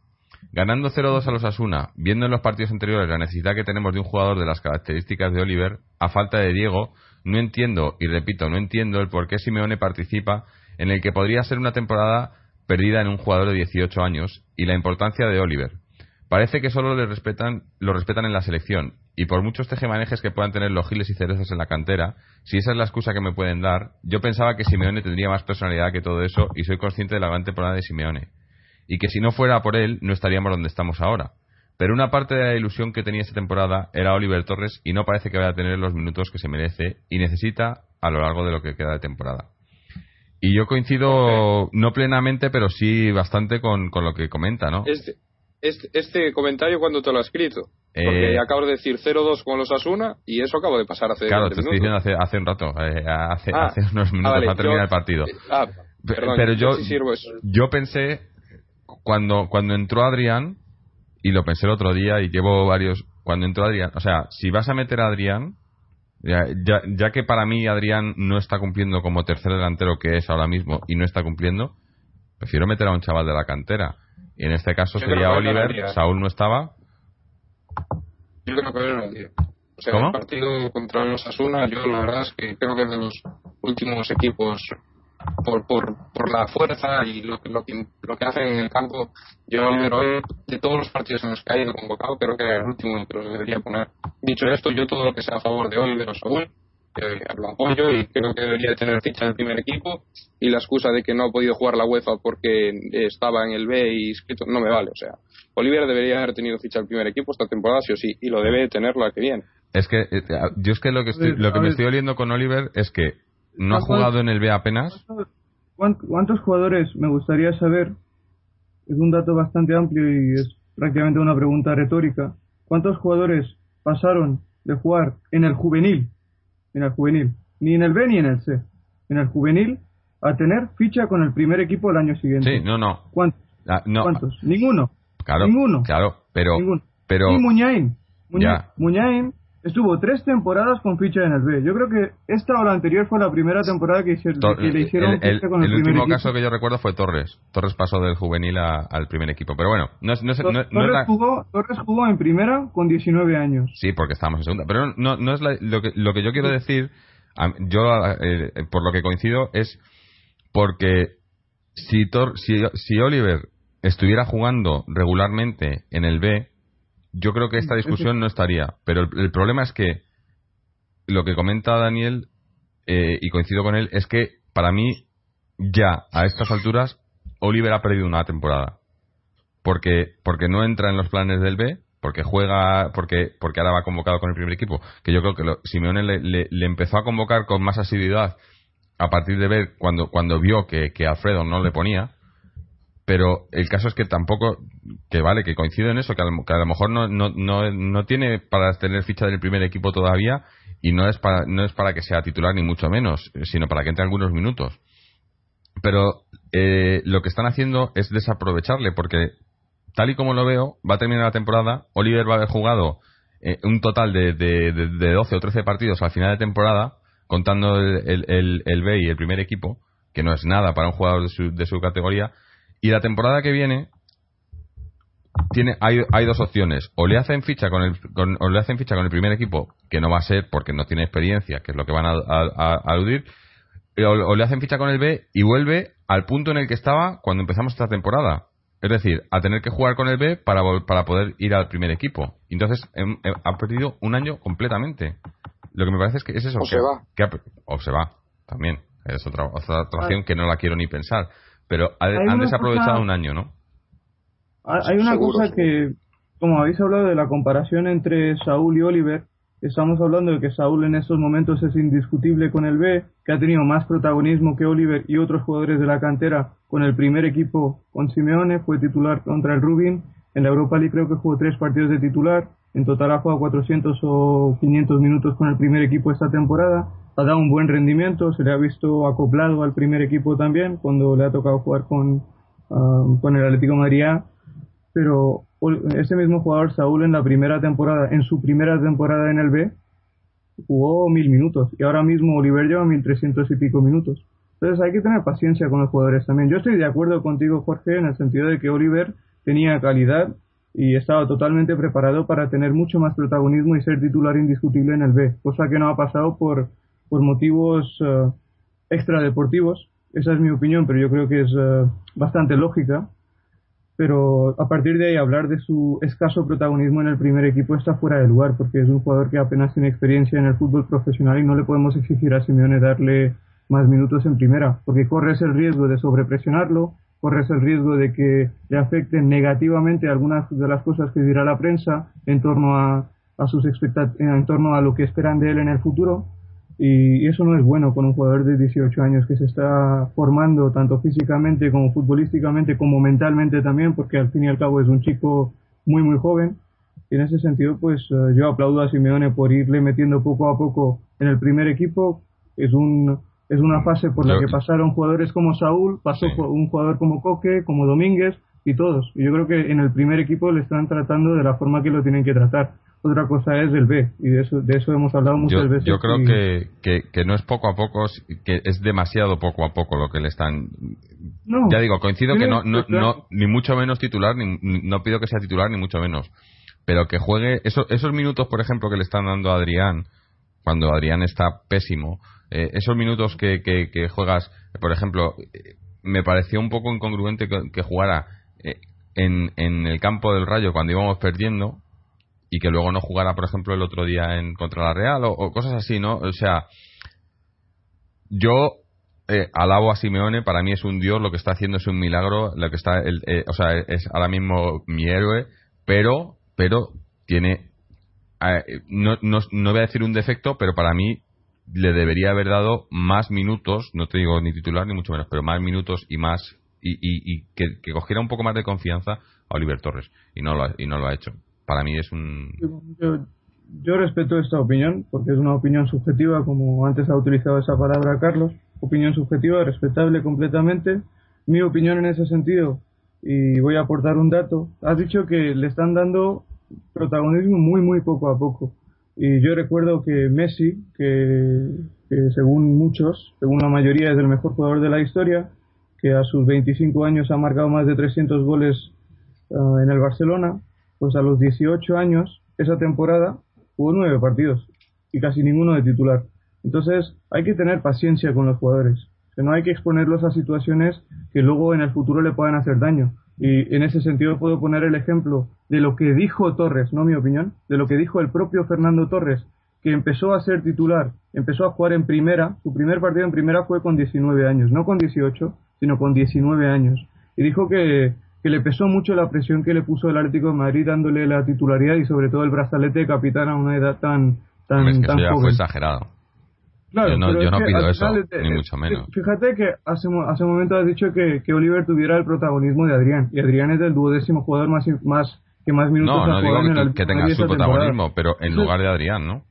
Speaker 1: Ganando 0-2 a los Asuna, viendo en los partidos anteriores la necesidad que tenemos de un jugador de las características de Oliver, a falta de Diego, no entiendo, y repito, no entiendo el por qué Simeone participa en el que podría ser una temporada perdida en un jugador de 18 años y la importancia de Oliver. Parece que solo le respetan, lo respetan en la selección Y por muchos tejemanejes que puedan tener los giles y cerezas en la cantera, si esa es la excusa que me pueden dar, yo pensaba que Simeone tendría más personalidad que todo eso y soy consciente de la gran temporada de Simeone. Y que si no fuera por él, no estaríamos donde estamos ahora. Pero una parte de la ilusión que tenía esta temporada era Oliver Torres y no parece que vaya a tener los minutos que se merece y necesita a lo largo de lo que queda de temporada. Y yo coincido, no plenamente, pero sí bastante con, con lo que comenta, ¿no?
Speaker 3: Este, este, este comentario, ¿cuándo te lo ha escrito? Porque
Speaker 1: Eh,
Speaker 3: acabo de decir 0-2 con los Asuna y eso acabo de pasar hace
Speaker 1: Claro,
Speaker 3: 20
Speaker 1: te estoy diciendo hace, hace un rato, eh, hace,
Speaker 3: Ah,
Speaker 1: hace unos minutos
Speaker 3: vale,
Speaker 1: ha terminado el partido.
Speaker 3: Ah,
Speaker 1: Pe-
Speaker 3: perdón,
Speaker 1: pero yo, yo pensé, cuando, cuando entró Adrián, y lo pensé el otro día y llevo varios, cuando entró Adrián, o sea, si vas a meter a Adrián, ya, ya, ya que para mí Adrián no está cumpliendo como tercer delantero que es ahora mismo y no está cumpliendo, prefiero meter a un chaval de la cantera. Y en este caso
Speaker 3: Yo
Speaker 1: sería Oliver,
Speaker 3: ganaría.
Speaker 1: Saúl no estaba.
Speaker 3: Yo creo que hoy no, tío. O sea,
Speaker 1: ¿Cómo?
Speaker 3: el partido contra los Asuna, yo la verdad es que creo que es de los últimos equipos por, por, por la fuerza y lo, que- lo, que, lo que hacen en el campo. Yo, hoy, de todos los partidos en los que ha ido convocado, creo que era el último que los debería poner. Dicho esto, yo todo lo que sea a favor de Oliver o Saúl, eh, lo apoyo y creo que debería tener ficha en el primer equipo. Y la excusa de que no ha podido jugar la UEFA porque estaba en el B y inscrito no me vale. O sea, Oliver debería haber tenido ficha el primer equipo esta temporada, sí o sí, y lo debe tener la que viene.
Speaker 1: Es que, eh, yo es que lo que, estoy,
Speaker 2: ver,
Speaker 1: lo que me
Speaker 2: ver.
Speaker 1: estoy oliendo con Oliver es que no ha
Speaker 2: ¿Cuántos-
Speaker 1: jugado en el B apenas.
Speaker 2: ¿Cuán- ¿Cuántos jugadores me gustaría saber? Es un dato bastante amplio y es prácticamente una pregunta retórica. ¿Cuántos jugadores pasaron de jugar en el juvenil, en el juvenil, ni en el B ni en el C, en el juvenil, a tener ficha con el primer equipo el año siguiente?
Speaker 1: Sí, no, no.
Speaker 2: ¿Cuántos?
Speaker 1: Ah, no,
Speaker 2: ¿Cuántos? Ninguno.
Speaker 1: Claro,
Speaker 2: Ninguno.
Speaker 1: claro, pero,
Speaker 2: Ninguno.
Speaker 1: pero
Speaker 2: Y Muñain. Muñain,
Speaker 1: Ya.
Speaker 2: Muñain estuvo tres temporadas con ficha en el B. Yo creo que esta o la anterior fue la primera temporada que, hicieron,
Speaker 1: Tor-
Speaker 2: que le hicieron
Speaker 1: el, el-
Speaker 2: con el,
Speaker 1: el último
Speaker 2: equipo.
Speaker 1: caso que yo recuerdo fue Torres. Torres pasó del juvenil a- al primer equipo. Pero bueno, no no no- no es
Speaker 2: Torres,
Speaker 1: la-
Speaker 2: jugó, Torres jugó en primera con 19 años.
Speaker 1: Sí, porque estábamos en segunda. Pero no, no es la- lo, que, lo que yo quiero decir, yo eh, por lo que coincido, es porque si, Tor- si, si Oliver estuviera jugando regularmente en el B, yo creo que esta discusión no estaría. Pero el, el problema es que lo que comenta Daniel, eh, y coincido con él, es que para mí, ya a estas alturas, Oliver ha perdido una temporada. Porque porque no entra en los planes del B porque juega porque porque ahora va convocado con el primer equipo. Que yo creo que lo- Simeone le, le- le empezó a convocar con más asiduidad a partir de ver cuando cuando vio que, que Alfredo no le ponía pero el caso es que tampoco que vale que coincido en eso que a lo, que a lo mejor no, no, no, no tiene para tener ficha del primer equipo todavía y no es para no es para que sea titular ni mucho menos sino para que entre algunos minutos. Pero eh, lo que están haciendo es desaprovecharle porque tal y como lo veo va a terminar la temporada Oliver va a haber jugado eh, un total de, de, de- de 12 o 13 partidos al final de temporada contando el, el, el- el B y el primer equipo que no es nada para un jugador de su, de su categoría y la temporada que viene tiene hay, hay dos opciones o le hacen ficha con el con- o le hacen ficha con el primer equipo que no va a ser porque no tiene experiencia que es lo que van a, a- a aludir o, o le hacen ficha con el B y vuelve al punto en el que estaba cuando empezamos esta temporada. Es decir, a tener que jugar con el B para, para poder ir al primer equipo. Entonces, em- em- ha perdido un año completamente. Lo que me parece es que es eso.
Speaker 3: O
Speaker 1: que,
Speaker 3: se va.
Speaker 1: que ha per- o se va, también. Es otra, otra opción que no la quiero ni pensar. Pero ha- han desaprovechado
Speaker 2: cosa-
Speaker 1: un año, ¿no?
Speaker 2: Hay hay una
Speaker 3: Seguro,
Speaker 2: cosa que, como habéis hablado de la comparación entre Saúl y Oliver, estamos hablando de que Saúl en estos momentos es indiscutible con el B, que ha tenido más protagonismo que Oliver y otros jugadores de la cantera con el primer equipo con Simeone, fue titular contra el Rubin, en la Europa League creo que jugó tres partidos de titular, en total ha jugado 400 o 500 minutos con el primer equipo esta temporada, ha dado un buen rendimiento, se le ha visto acoplado al primer equipo también cuando le ha tocado jugar con, ah, con el Atlético de Madrid A pero ese mismo jugador Saúl en la primera temporada, en su primera temporada en el B, jugó mil minutos y ahora mismo Oliver lleva mil trescientos y pico minutos. Entonces hay que tener paciencia con los jugadores también. Yo estoy de acuerdo contigo, Jorge, en el sentido de que Oliver tenía calidad y estaba totalmente preparado para tener mucho más protagonismo y ser titular indiscutible en el B, cosa que no ha pasado por, por motivos eh, extradeportivos. Esa es mi opinión, pero yo creo que es eh, bastante lógica pero a partir de ahí hablar de su escaso protagonismo en el primer equipo está fuera de lugar, porque es un jugador que apenas tiene experiencia en el fútbol profesional y no le podemos exigir a Simeone darle más minutos en primera, porque corres el riesgo de sobrepresionarlo, corres el riesgo de que le afecten negativamente algunas de las cosas que dirá la prensa en torno a, a sus en torno a lo que esperan de él en el futuro y eso no es bueno con un jugador de 18 años que se está formando tanto físicamente como futbolísticamente como mentalmente también, porque al fin y al cabo es un chico muy muy joven. Y en ese sentido, pues eh, yo aplaudo a Simeone por irle metiendo poco a poco en el primer equipo. Es un es una fase por la que pasaron jugadores como Saúl, pasó un jugador como Coque, como Domínguez y todos. Y yo creo que en el primer equipo le están tratando de la forma que lo tienen que tratar otra cosa es el B, y de eso, de eso hemos hablado muchas veces.
Speaker 1: Yo creo que, que, no es poco a poco, que es demasiado poco a poco lo que le están. ya digo, coincido que no, no, no, ni mucho menos titular, ni, no pido que sea titular, ni mucho menos. Pero que juegue esos, esos minutos, por ejemplo, que le están dando a Adrián, cuando Adrián está pésimo, eh, esos minutos que, que, juegas, por ejemplo, me pareció un poco incongruente que, jugara eh, en, el campo del Rayo cuando íbamos perdiendo y que luego no jugara, por ejemplo, el otro día en contra la Real o, cosas así, ¿no? O sea, yo eh, alabo a Simeone, para mí es un dios, lo que está haciendo es un milagro, lo que está, eh, o sea, es ahora mismo mi héroe, pero, pero tiene, no, no, no voy a decir un defecto, pero para mí le debería haber dado más minutos, no te digo ni titular ni mucho menos, pero más minutos y más y, y, que, cogiera un poco más de confianza a Oliver Torres. Y no lo y no lo ha hecho. Para mí es un...
Speaker 2: Yo, respeto esta opinión, porque es una opinión subjetiva, como antes ha utilizado esa palabra Carlos, opinión subjetiva, respetable completamente. Mi opinión en ese sentido, y voy a aportar un dato, has dicho que le están dando protagonismo muy, muy poco a poco. Y yo recuerdo que Messi, que, según muchos, según la mayoría es el mejor jugador de la historia, que a sus 25 años ha marcado más de 300 goles ah, en el Barcelona, pues a los 18 años, esa temporada, hubo nueve partidos y casi ninguno de titular. Entonces hay que tener paciencia con los jugadores, que no hay que exponerlos a situaciones que luego en el futuro le puedan hacer daño. Y en ese sentido puedo poner el ejemplo de lo que dijo Torres, no mi opinión, de lo que dijo el propio Fernando Torres, que empezó a ser titular, empezó a jugar en primera, su primer partido en primera fue con 19 años, no con 18, sino con 19 años. Y dijo que que le pesó mucho la presión que le puso el Atlético de Madrid dándole la titularidad y sobre todo el brazalete de capitán a una edad tan tan,
Speaker 1: es
Speaker 2: que
Speaker 1: eso ya fue exagerado.
Speaker 2: Claro,
Speaker 1: yo no, yo no pido eso, ni mucho menos.
Speaker 2: Fíjate que hace, hace un momento has dicho que, que Oliver tuviera el protagonismo de Adrián, y Adrián es el duodécimo jugador más, más que más minutos
Speaker 1: no,
Speaker 2: no
Speaker 1: digo
Speaker 2: en
Speaker 1: el, que tenga su protagonismo, pero en lugar de Adrián, ¿no?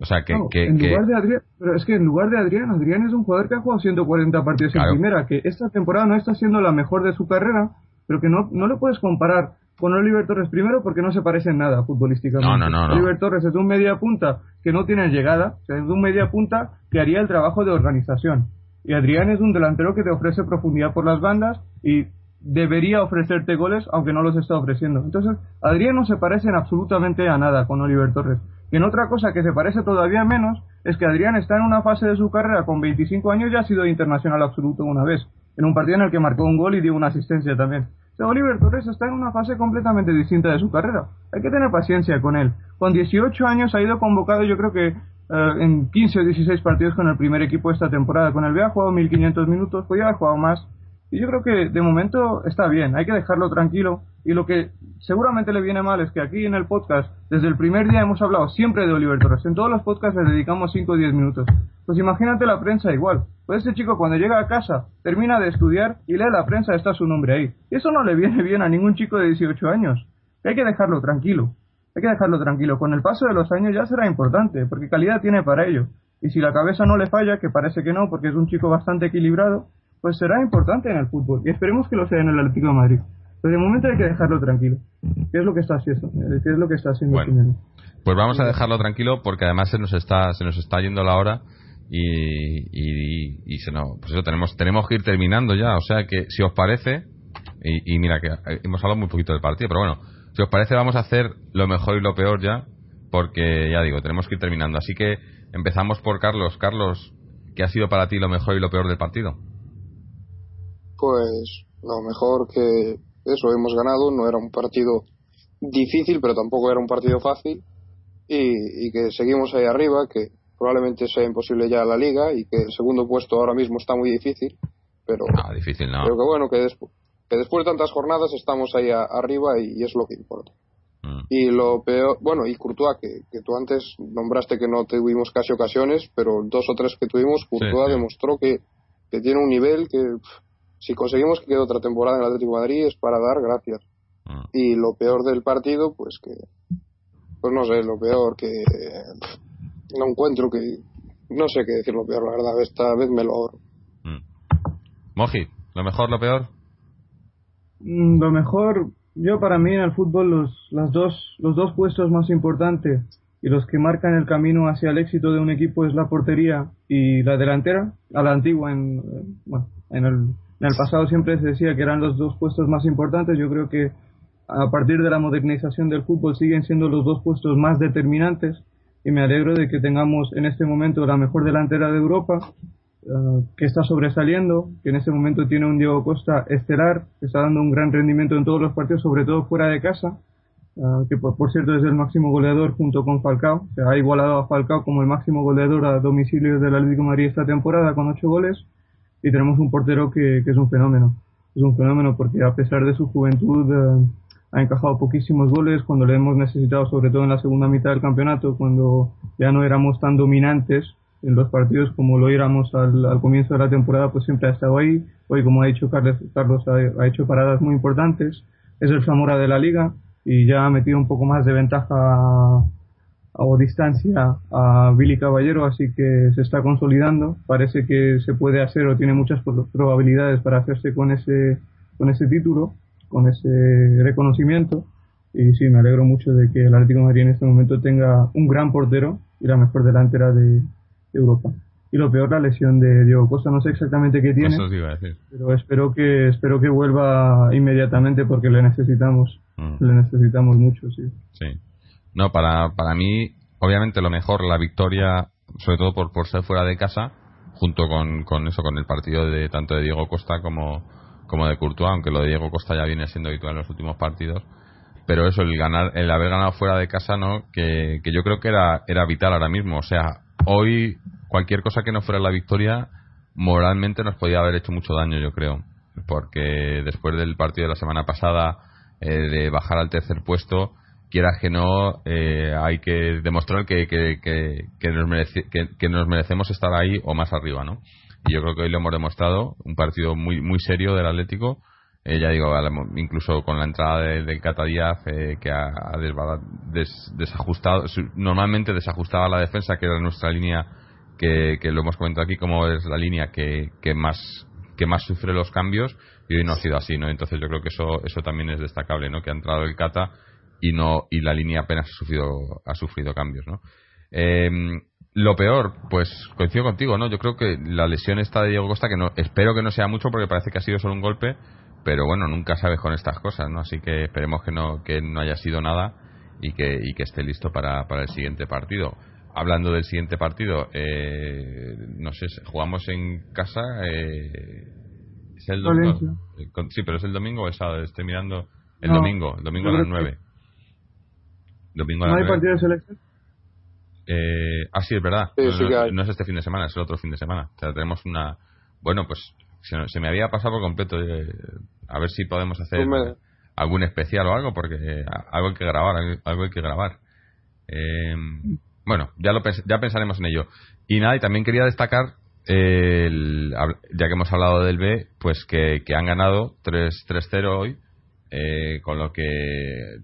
Speaker 1: O sea, que... que,
Speaker 2: en lugar de Adrián, pero es que en lugar de Adrián, Adrián es un jugador que ha jugado 140 partidos en primera, que esta temporada no está siendo la mejor de su carrera, pero que no, no lo puedes comparar con Oliver Torres primero porque no se parece en nada futbolísticamente.
Speaker 1: No, no, no,
Speaker 2: Oliver Torres es un media punta que no tiene llegada, es un media punta que haría el trabajo de organización. Y Adrián es un delantero que te ofrece profundidad por las bandas y debería ofrecerte goles aunque no los está ofreciendo. Entonces, Adrián no se parece en absolutamente a nada con Oliver Torres. Y en otra cosa que se parece todavía menos es que Adrián está en una fase de su carrera con 25 años ya ha sido internacional absoluto una vez en un partido en el que marcó un gol y dio una asistencia también. Oliver Torres está en una fase completamente distinta de su carrera. Hay que tener paciencia con él. Con 18 años ha ido convocado, yo creo que eh, en 15 o 16 partidos con el primer equipo esta temporada. Con el B ha jugado 1500 minutos, podía haber jugado más. Y yo creo que de momento está bien, hay que dejarlo tranquilo. Y lo que seguramente le viene mal es que aquí en el podcast, desde el primer día hemos hablado siempre de Oliver Torres. En todos los podcasts le dedicamos 5 o 10 minutos. Pues imagínate la prensa igual. Pues ese chico cuando llega a casa, termina de estudiar y lee la prensa, está su nombre ahí. Y eso no le viene bien a ningún chico de 18 años. Hay que dejarlo tranquilo. Hay que dejarlo tranquilo. Con el paso de los años ya será importante, porque calidad tiene para ello. Y si la cabeza no le falla, que parece que no, porque es un chico bastante equilibrado, pues será importante en el fútbol. Y esperemos que lo sea en el Atlético de Madrid. Pero de momento hay que dejarlo tranquilo. ¿Qué es lo que está haciendo? ¿Qué es lo que está haciendo
Speaker 1: bueno, Pues vamos a dejarlo tranquilo porque además se nos está, se nos está yendo la hora y, y, y se nos, pues eso tenemos, tenemos que ir terminando ya. O sea que si os parece, y, y mira que hemos hablado muy poquito del partido, pero bueno, si os parece vamos a hacer lo mejor y lo peor ya porque ya digo, tenemos que ir terminando. Así que empezamos por Carlos. Carlos, ¿qué ha sido para ti lo mejor y lo peor del partido?
Speaker 3: pues lo mejor que eso hemos ganado, no era un partido difícil, pero tampoco era un partido fácil y, que seguimos ahí arriba, que probablemente sea imposible ya la liga y que el segundo puesto ahora mismo está muy difícil, pero
Speaker 1: ah, difícil no.
Speaker 3: creo que bueno, que, que después de tantas jornadas estamos ahí arriba y, es lo que importa. Mm. Y lo peor, bueno, y Courtois, que, que, tú antes nombraste que no tuvimos casi ocasiones, pero dos o tres que tuvimos, Courtois demostró que, que tiene un nivel que si conseguimos que quede otra temporada en el Atlético de Madrid es para dar gracias. Mm. Y lo peor del partido, pues que, pues no sé, lo peor que no encuentro que, no sé qué decir lo peor, la verdad, esta vez me lo ahorro.
Speaker 1: Mm. Moji, ¿lo mejor, lo peor?
Speaker 2: Mm, lo mejor, yo para mí en el fútbol los, las dos, los dos puestos más importantes y los que marcan el camino hacia el éxito de un equipo es la portería y la delantera, a la antigua en, bueno, en el en el pasado siempre se decía que eran los dos puestos más importantes. Yo creo que a partir de la modernización del fútbol siguen siendo los dos puestos más determinantes y me alegro de que tengamos en este momento la mejor delantera de Europa, eh, que está sobresaliendo, que en este momento tiene un Diego Costa estelar, que está dando un gran rendimiento en todos los partidos, sobre todo fuera de casa, eh, que por, cierto es el máximo goleador junto con Falcao, se ha igualado a Falcao como el máximo goleador a domicilio del Atlético de Madrid esta temporada con ocho goles y tenemos un portero que, que, es un fenómeno. Es un fenómeno porque a pesar de su juventud eh, ha encajado poquísimos goles cuando le hemos necesitado, sobre todo en la segunda mitad del campeonato, cuando ya no éramos tan dominantes en los partidos como lo éramos al, al comienzo de la temporada, pues siempre ha estado ahí. Hoy, como ha dicho Carlos, Carlos ha, ha hecho paradas muy importantes. Es el Zamora de la liga y ya ha metido un poco más de ventaja o distancia a Billy Caballero, así que se está consolidando. Parece que se puede hacer o tiene muchas probabilidades para hacerse con ese, con ese título, con ese reconocimiento. Y sí, me alegro mucho de que el Atlético de Madrid en este momento tenga un gran portero y la mejor delantera de, Europa. Y lo peor, la lesión de Diego Costa. No sé exactamente qué tiene, pero espero que espero que vuelva inmediatamente porque le necesitamos. Mm. Le necesitamos mucho, sí.
Speaker 1: Sí. No, para, para mí, obviamente lo mejor, la victoria, sobre todo por, por ser fuera de casa, junto con, con eso, con el partido de tanto de Diego Costa como, como de Courtois, aunque lo de Diego Costa ya viene siendo habitual en los últimos partidos. Pero eso, el ganar, el haber ganado fuera de casa, ¿no? Que, que yo creo que era, era vital ahora mismo. O sea, hoy cualquier cosa que no fuera la victoria, moralmente nos podía haber hecho mucho daño, yo creo. Porque después del partido de la semana pasada, eh, de bajar al tercer puesto, quieras que no, eh, hay que demostrar que, que, que, nos que, nos merecemos estar ahí o más arriba, ¿no? Yo creo que hoy lo hemos demostrado, un partido muy muy serio del Atlético, eh, ya digo, incluso con la entrada del de Cata Díaz, eh, que ha, desajustado, normalmente desajustaba la defensa, que era nuestra línea, que, que lo hemos comentado aquí, como es la línea que, que más que más sufre los cambios y hoy no ha sido así, ¿no? Entonces yo creo que eso eso también es destacable, ¿no? Que ha entrado el Cata y no y la línea apenas ha sufrido ha sufrido cambios no em, lo peor pues coincido contigo no yo creo que la lesión está de Diego Costa que no espero que no sea mucho porque parece que ha sido solo un golpe pero bueno nunca sabes con estas cosas no así que esperemos que no que no haya sido nada y que y que esté listo para, para el siguiente partido. Hablando del siguiente partido eh, no sé jugamos en casa eh, es el domingo eh, sí pero es el domingo o es sábado estoy mirando el domingo el domingo a las nueve. Domingo
Speaker 2: ¿No hay partido de selección?
Speaker 1: Eh, ah, sí, es verdad. no, es este fin de semana, es el otro fin de semana. O sea, tenemos una. Bueno, pues se, me había pasado por completo. Eh, a ver si podemos hacer algún especial o algo, porque algo hay que grabar, algo hay que grabar. Eh, bueno, ya, lo ya pensaremos en ello. Y nada, y también quería destacar, ya que hemos hablado del B, pues que, que han ganado 3-0 hoy, con lo que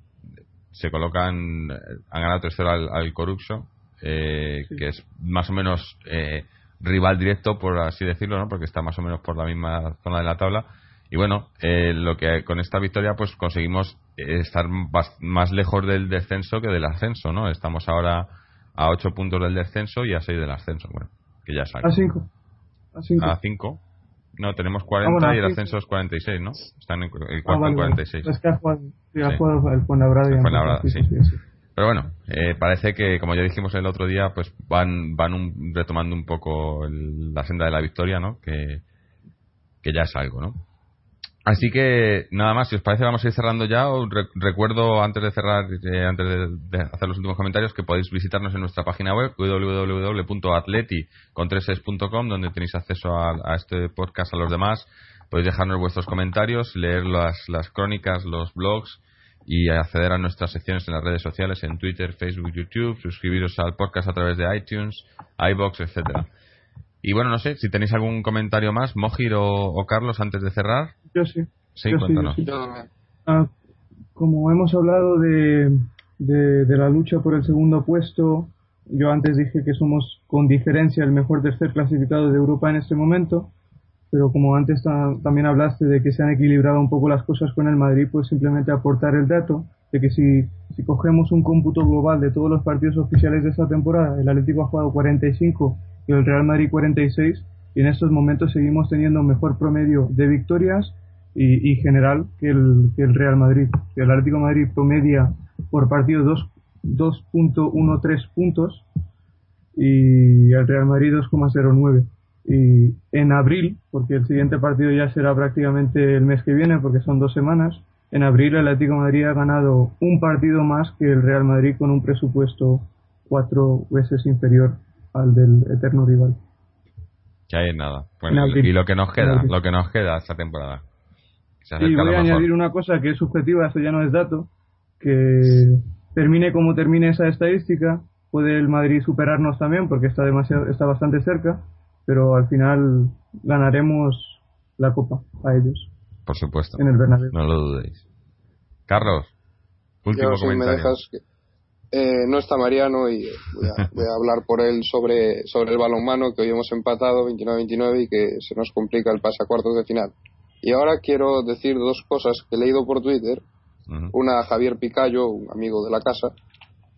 Speaker 1: se colocan, han ganado 3-0 al, al Coruxo, eh, que es más o menos eh, rival directo, por así decirlo, ¿no? porque está más o menos por la misma zona de la tabla. Y bueno, eh, lo que con esta victoria pues conseguimos estar más, lejos del descenso que del ascenso, ¿no? Estamos ahora a 8 puntos del descenso y a 6 del ascenso, bueno, que ya
Speaker 2: A 5.
Speaker 1: A 5. No, tenemos 40 ah, y el ascenso es 46, ¿no? Están en el cuarto ah, 46.
Speaker 2: Es que ha jugado, sí, ha jugado el Fuenlabrada.
Speaker 1: sí. Pero bueno, eh, parece que, como ya dijimos el otro día, pues van van un, retomando un poco la senda de la victoria, ¿no? Que, que ya es algo, ¿no? Así que nada más, si os parece vamos a ir cerrando ya. Os recuerdo antes de cerrar, eh, antes de, hacer los últimos comentarios, que podéis visitarnos en nuestra página web www.atleti.com donde tenéis acceso a, este podcast a los demás. Podéis dejarnos vuestros comentarios, leer las, las crónicas, los blogs y acceder a nuestras secciones en las redes sociales, en Twitter, Facebook, YouTube, suscribiros al podcast a través de iTunes, iBox, etcétera. Y bueno, no sé, si tenéis algún comentario más, Mojir o, Carlos, antes de cerrar.
Speaker 2: Yo sí.
Speaker 1: Sí, cuéntanos.
Speaker 2: Ah, como hemos hablado de, de, la lucha por el segundo puesto, yo antes dije que somos con diferencia el mejor tercer clasificado de Europa en este momento, pero como antes también hablaste de que se han equilibrado un poco las cosas con el Madrid, pues simplemente aportar el dato de que si, cogemos un cómputo global de todos los partidos oficiales de esta temporada, el Atlético ha jugado 45 y el Real Madrid 46 y en estos momentos seguimos teniendo mejor promedio de victorias y, general que el Real Madrid. El Atlético Madrid promedia por partido 2.13 puntos y el Real Madrid 2,09. Y en abril, porque el siguiente partido ya será prácticamente el mes que viene, porque son dos semanas, en abril el Atlético Madrid ha ganado un partido más que el Real Madrid con un presupuesto cuatro veces inferior al del eterno rival.
Speaker 1: Que hay nada. y lo que nos queda, lo que nos queda esta temporada.
Speaker 2: y voy a añadir una cosa que es subjetiva, eso ya no es dato, que termine como termine esa estadística, puede el Madrid superarnos también porque está demasiado, está bastante cerca, pero al final ganaremos la copa a ellos.
Speaker 1: Por supuesto.
Speaker 2: En el Bernabéu.
Speaker 1: No lo dudéis. Carlos, último comentario.
Speaker 3: Eh, no está Mariano y voy a, hablar por él sobre, sobre el balonmano que hoy hemos empatado 29-29 y que se nos complica el pase a cuartos de final. Y ahora quiero decir dos cosas que he leído por Twitter. Una a Javier Picayo, un amigo de la casa,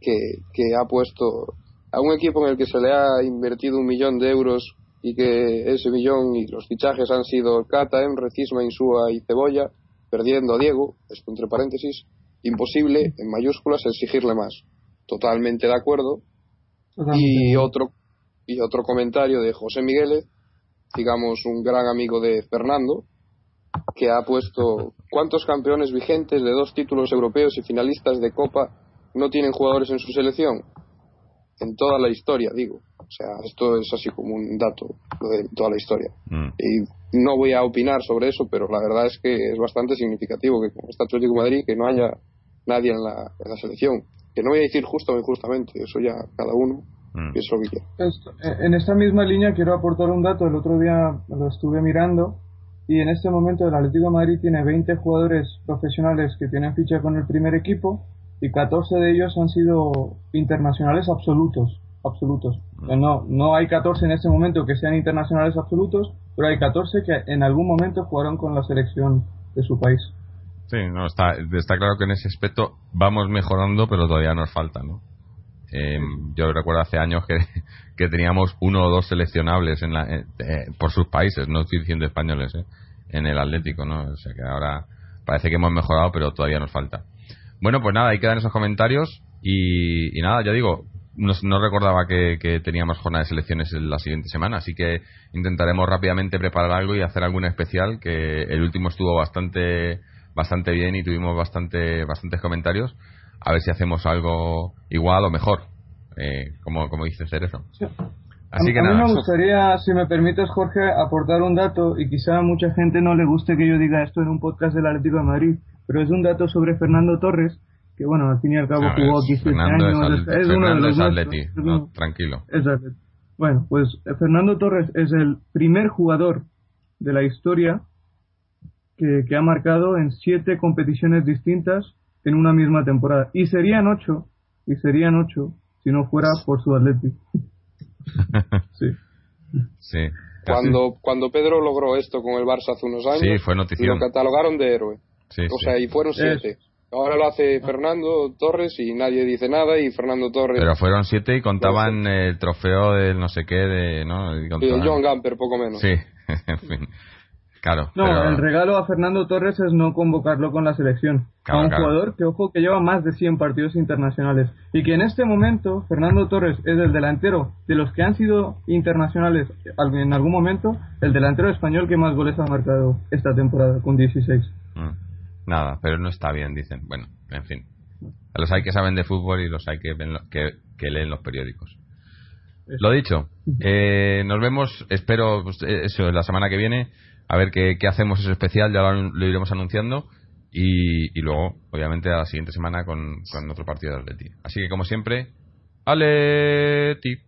Speaker 3: que, que ha puesto a un equipo en el que se le ha invertido un millón de euros y que ese millón y los fichajes han sido Cata, Emre, Cisma, Insúa y Cebolla, perdiendo a Diego, esto entre paréntesis, imposible, en mayúsculas, exigirle más. Totalmente de acuerdo. Y otro y otro comentario de José Miguel, digamos un gran amigo de Fernando, que ha puesto cuántos campeones vigentes de dos títulos europeos y finalistas de Copa no tienen jugadores en su selección en toda la historia, digo. O sea, esto es así como un dato de toda la historia. Mm. Y no voy a opinar sobre eso, pero la verdad es que es bastante significativo que como está Atlético Madrid que no haya nadie en la, en la selección que no voy a decir justo o injustamente, eso ya cada uno mm. es lo que quiere.
Speaker 2: Eh, en esta misma línea quiero aportar un dato, el otro día lo estuve mirando y en este momento el Atlético de Madrid tiene 20 jugadores profesionales que tienen ficha con el primer equipo y 14 de ellos han sido internacionales absolutos. absolutos. Mm. No, no hay 14 en este momento que sean internacionales absolutos, pero hay 14 que en algún momento jugaron con la selección de su país.
Speaker 1: Sí, no, está, está claro que en ese aspecto vamos mejorando, pero todavía nos falta, ¿no? Eh, yo recuerdo hace años que, que, teníamos uno o dos seleccionables en la, eh, eh, por sus países, no estoy diciendo españoles, en el Atlético, ¿no? O sea que ahora parece que hemos mejorado, pero todavía nos falta. Bueno, pues nada, ahí quedan esos comentarios y, y nada, ya digo, no, recordaba que, teníamos jornada de selecciones la siguiente semana, así que intentaremos rápidamente preparar algo y hacer algún especial, que el último estuvo bastante bastante bien y tuvimos bastante bastantes comentarios. A ver si hacemos algo igual o mejor, eh, como, como dice Cerezo.
Speaker 2: Así a, que a mí me gustaría, si me permites, Jorge, aportar un dato y quizá a mucha gente no le guste que yo diga esto en un podcast del Atlético de Madrid, pero es un dato sobre Fernando Torres, que bueno, al fin y al cabo jugó aquí siete años.
Speaker 1: Es, uno de los Atleti, tranquilo.
Speaker 2: Exacto. Bueno, pues eh, Fernando Torres es el primer jugador de la historia que, ha marcado en siete competiciones distintas en una misma temporada. Y serían ocho, y serían ocho si no fuera por su Atlético. sí.
Speaker 1: Sí.
Speaker 3: Cuando, cuando Pedro logró esto con el Barça hace unos años,
Speaker 1: fue
Speaker 3: lo catalogaron de héroe. o sea, y fueron siete. Ahora lo hace Fernando Torres y nadie dice nada y Fernando Torres...
Speaker 1: Pero fueron siete y contaban el trofeo del no sé qué de... ¿no?
Speaker 3: Y John Gamper, poco menos.
Speaker 1: Sí, en fin. Claro.
Speaker 2: No, el regalo a Fernando Torres es no convocarlo con la selección. a un jugador que, ojo, que lleva más de 100 partidos internacionales. Y que en este momento Fernando Torres es el delantero de los que han sido internacionales en algún momento, el delantero español que más goles ha marcado esta temporada, con 16.
Speaker 1: Mm. Nada, pero no está bien, dicen. Bueno, en fin. Los hay que saben de fútbol y los hay que, que, leen los periódicos. Lo dicho, eh, nos vemos, espero, pues, eso, la semana que viene a ver qué, hacemos ese especial, ya lo, iremos anunciando. Y, luego, obviamente, a la siguiente semana con, con otro partido de Atleti. Así que, como siempre, Aleti.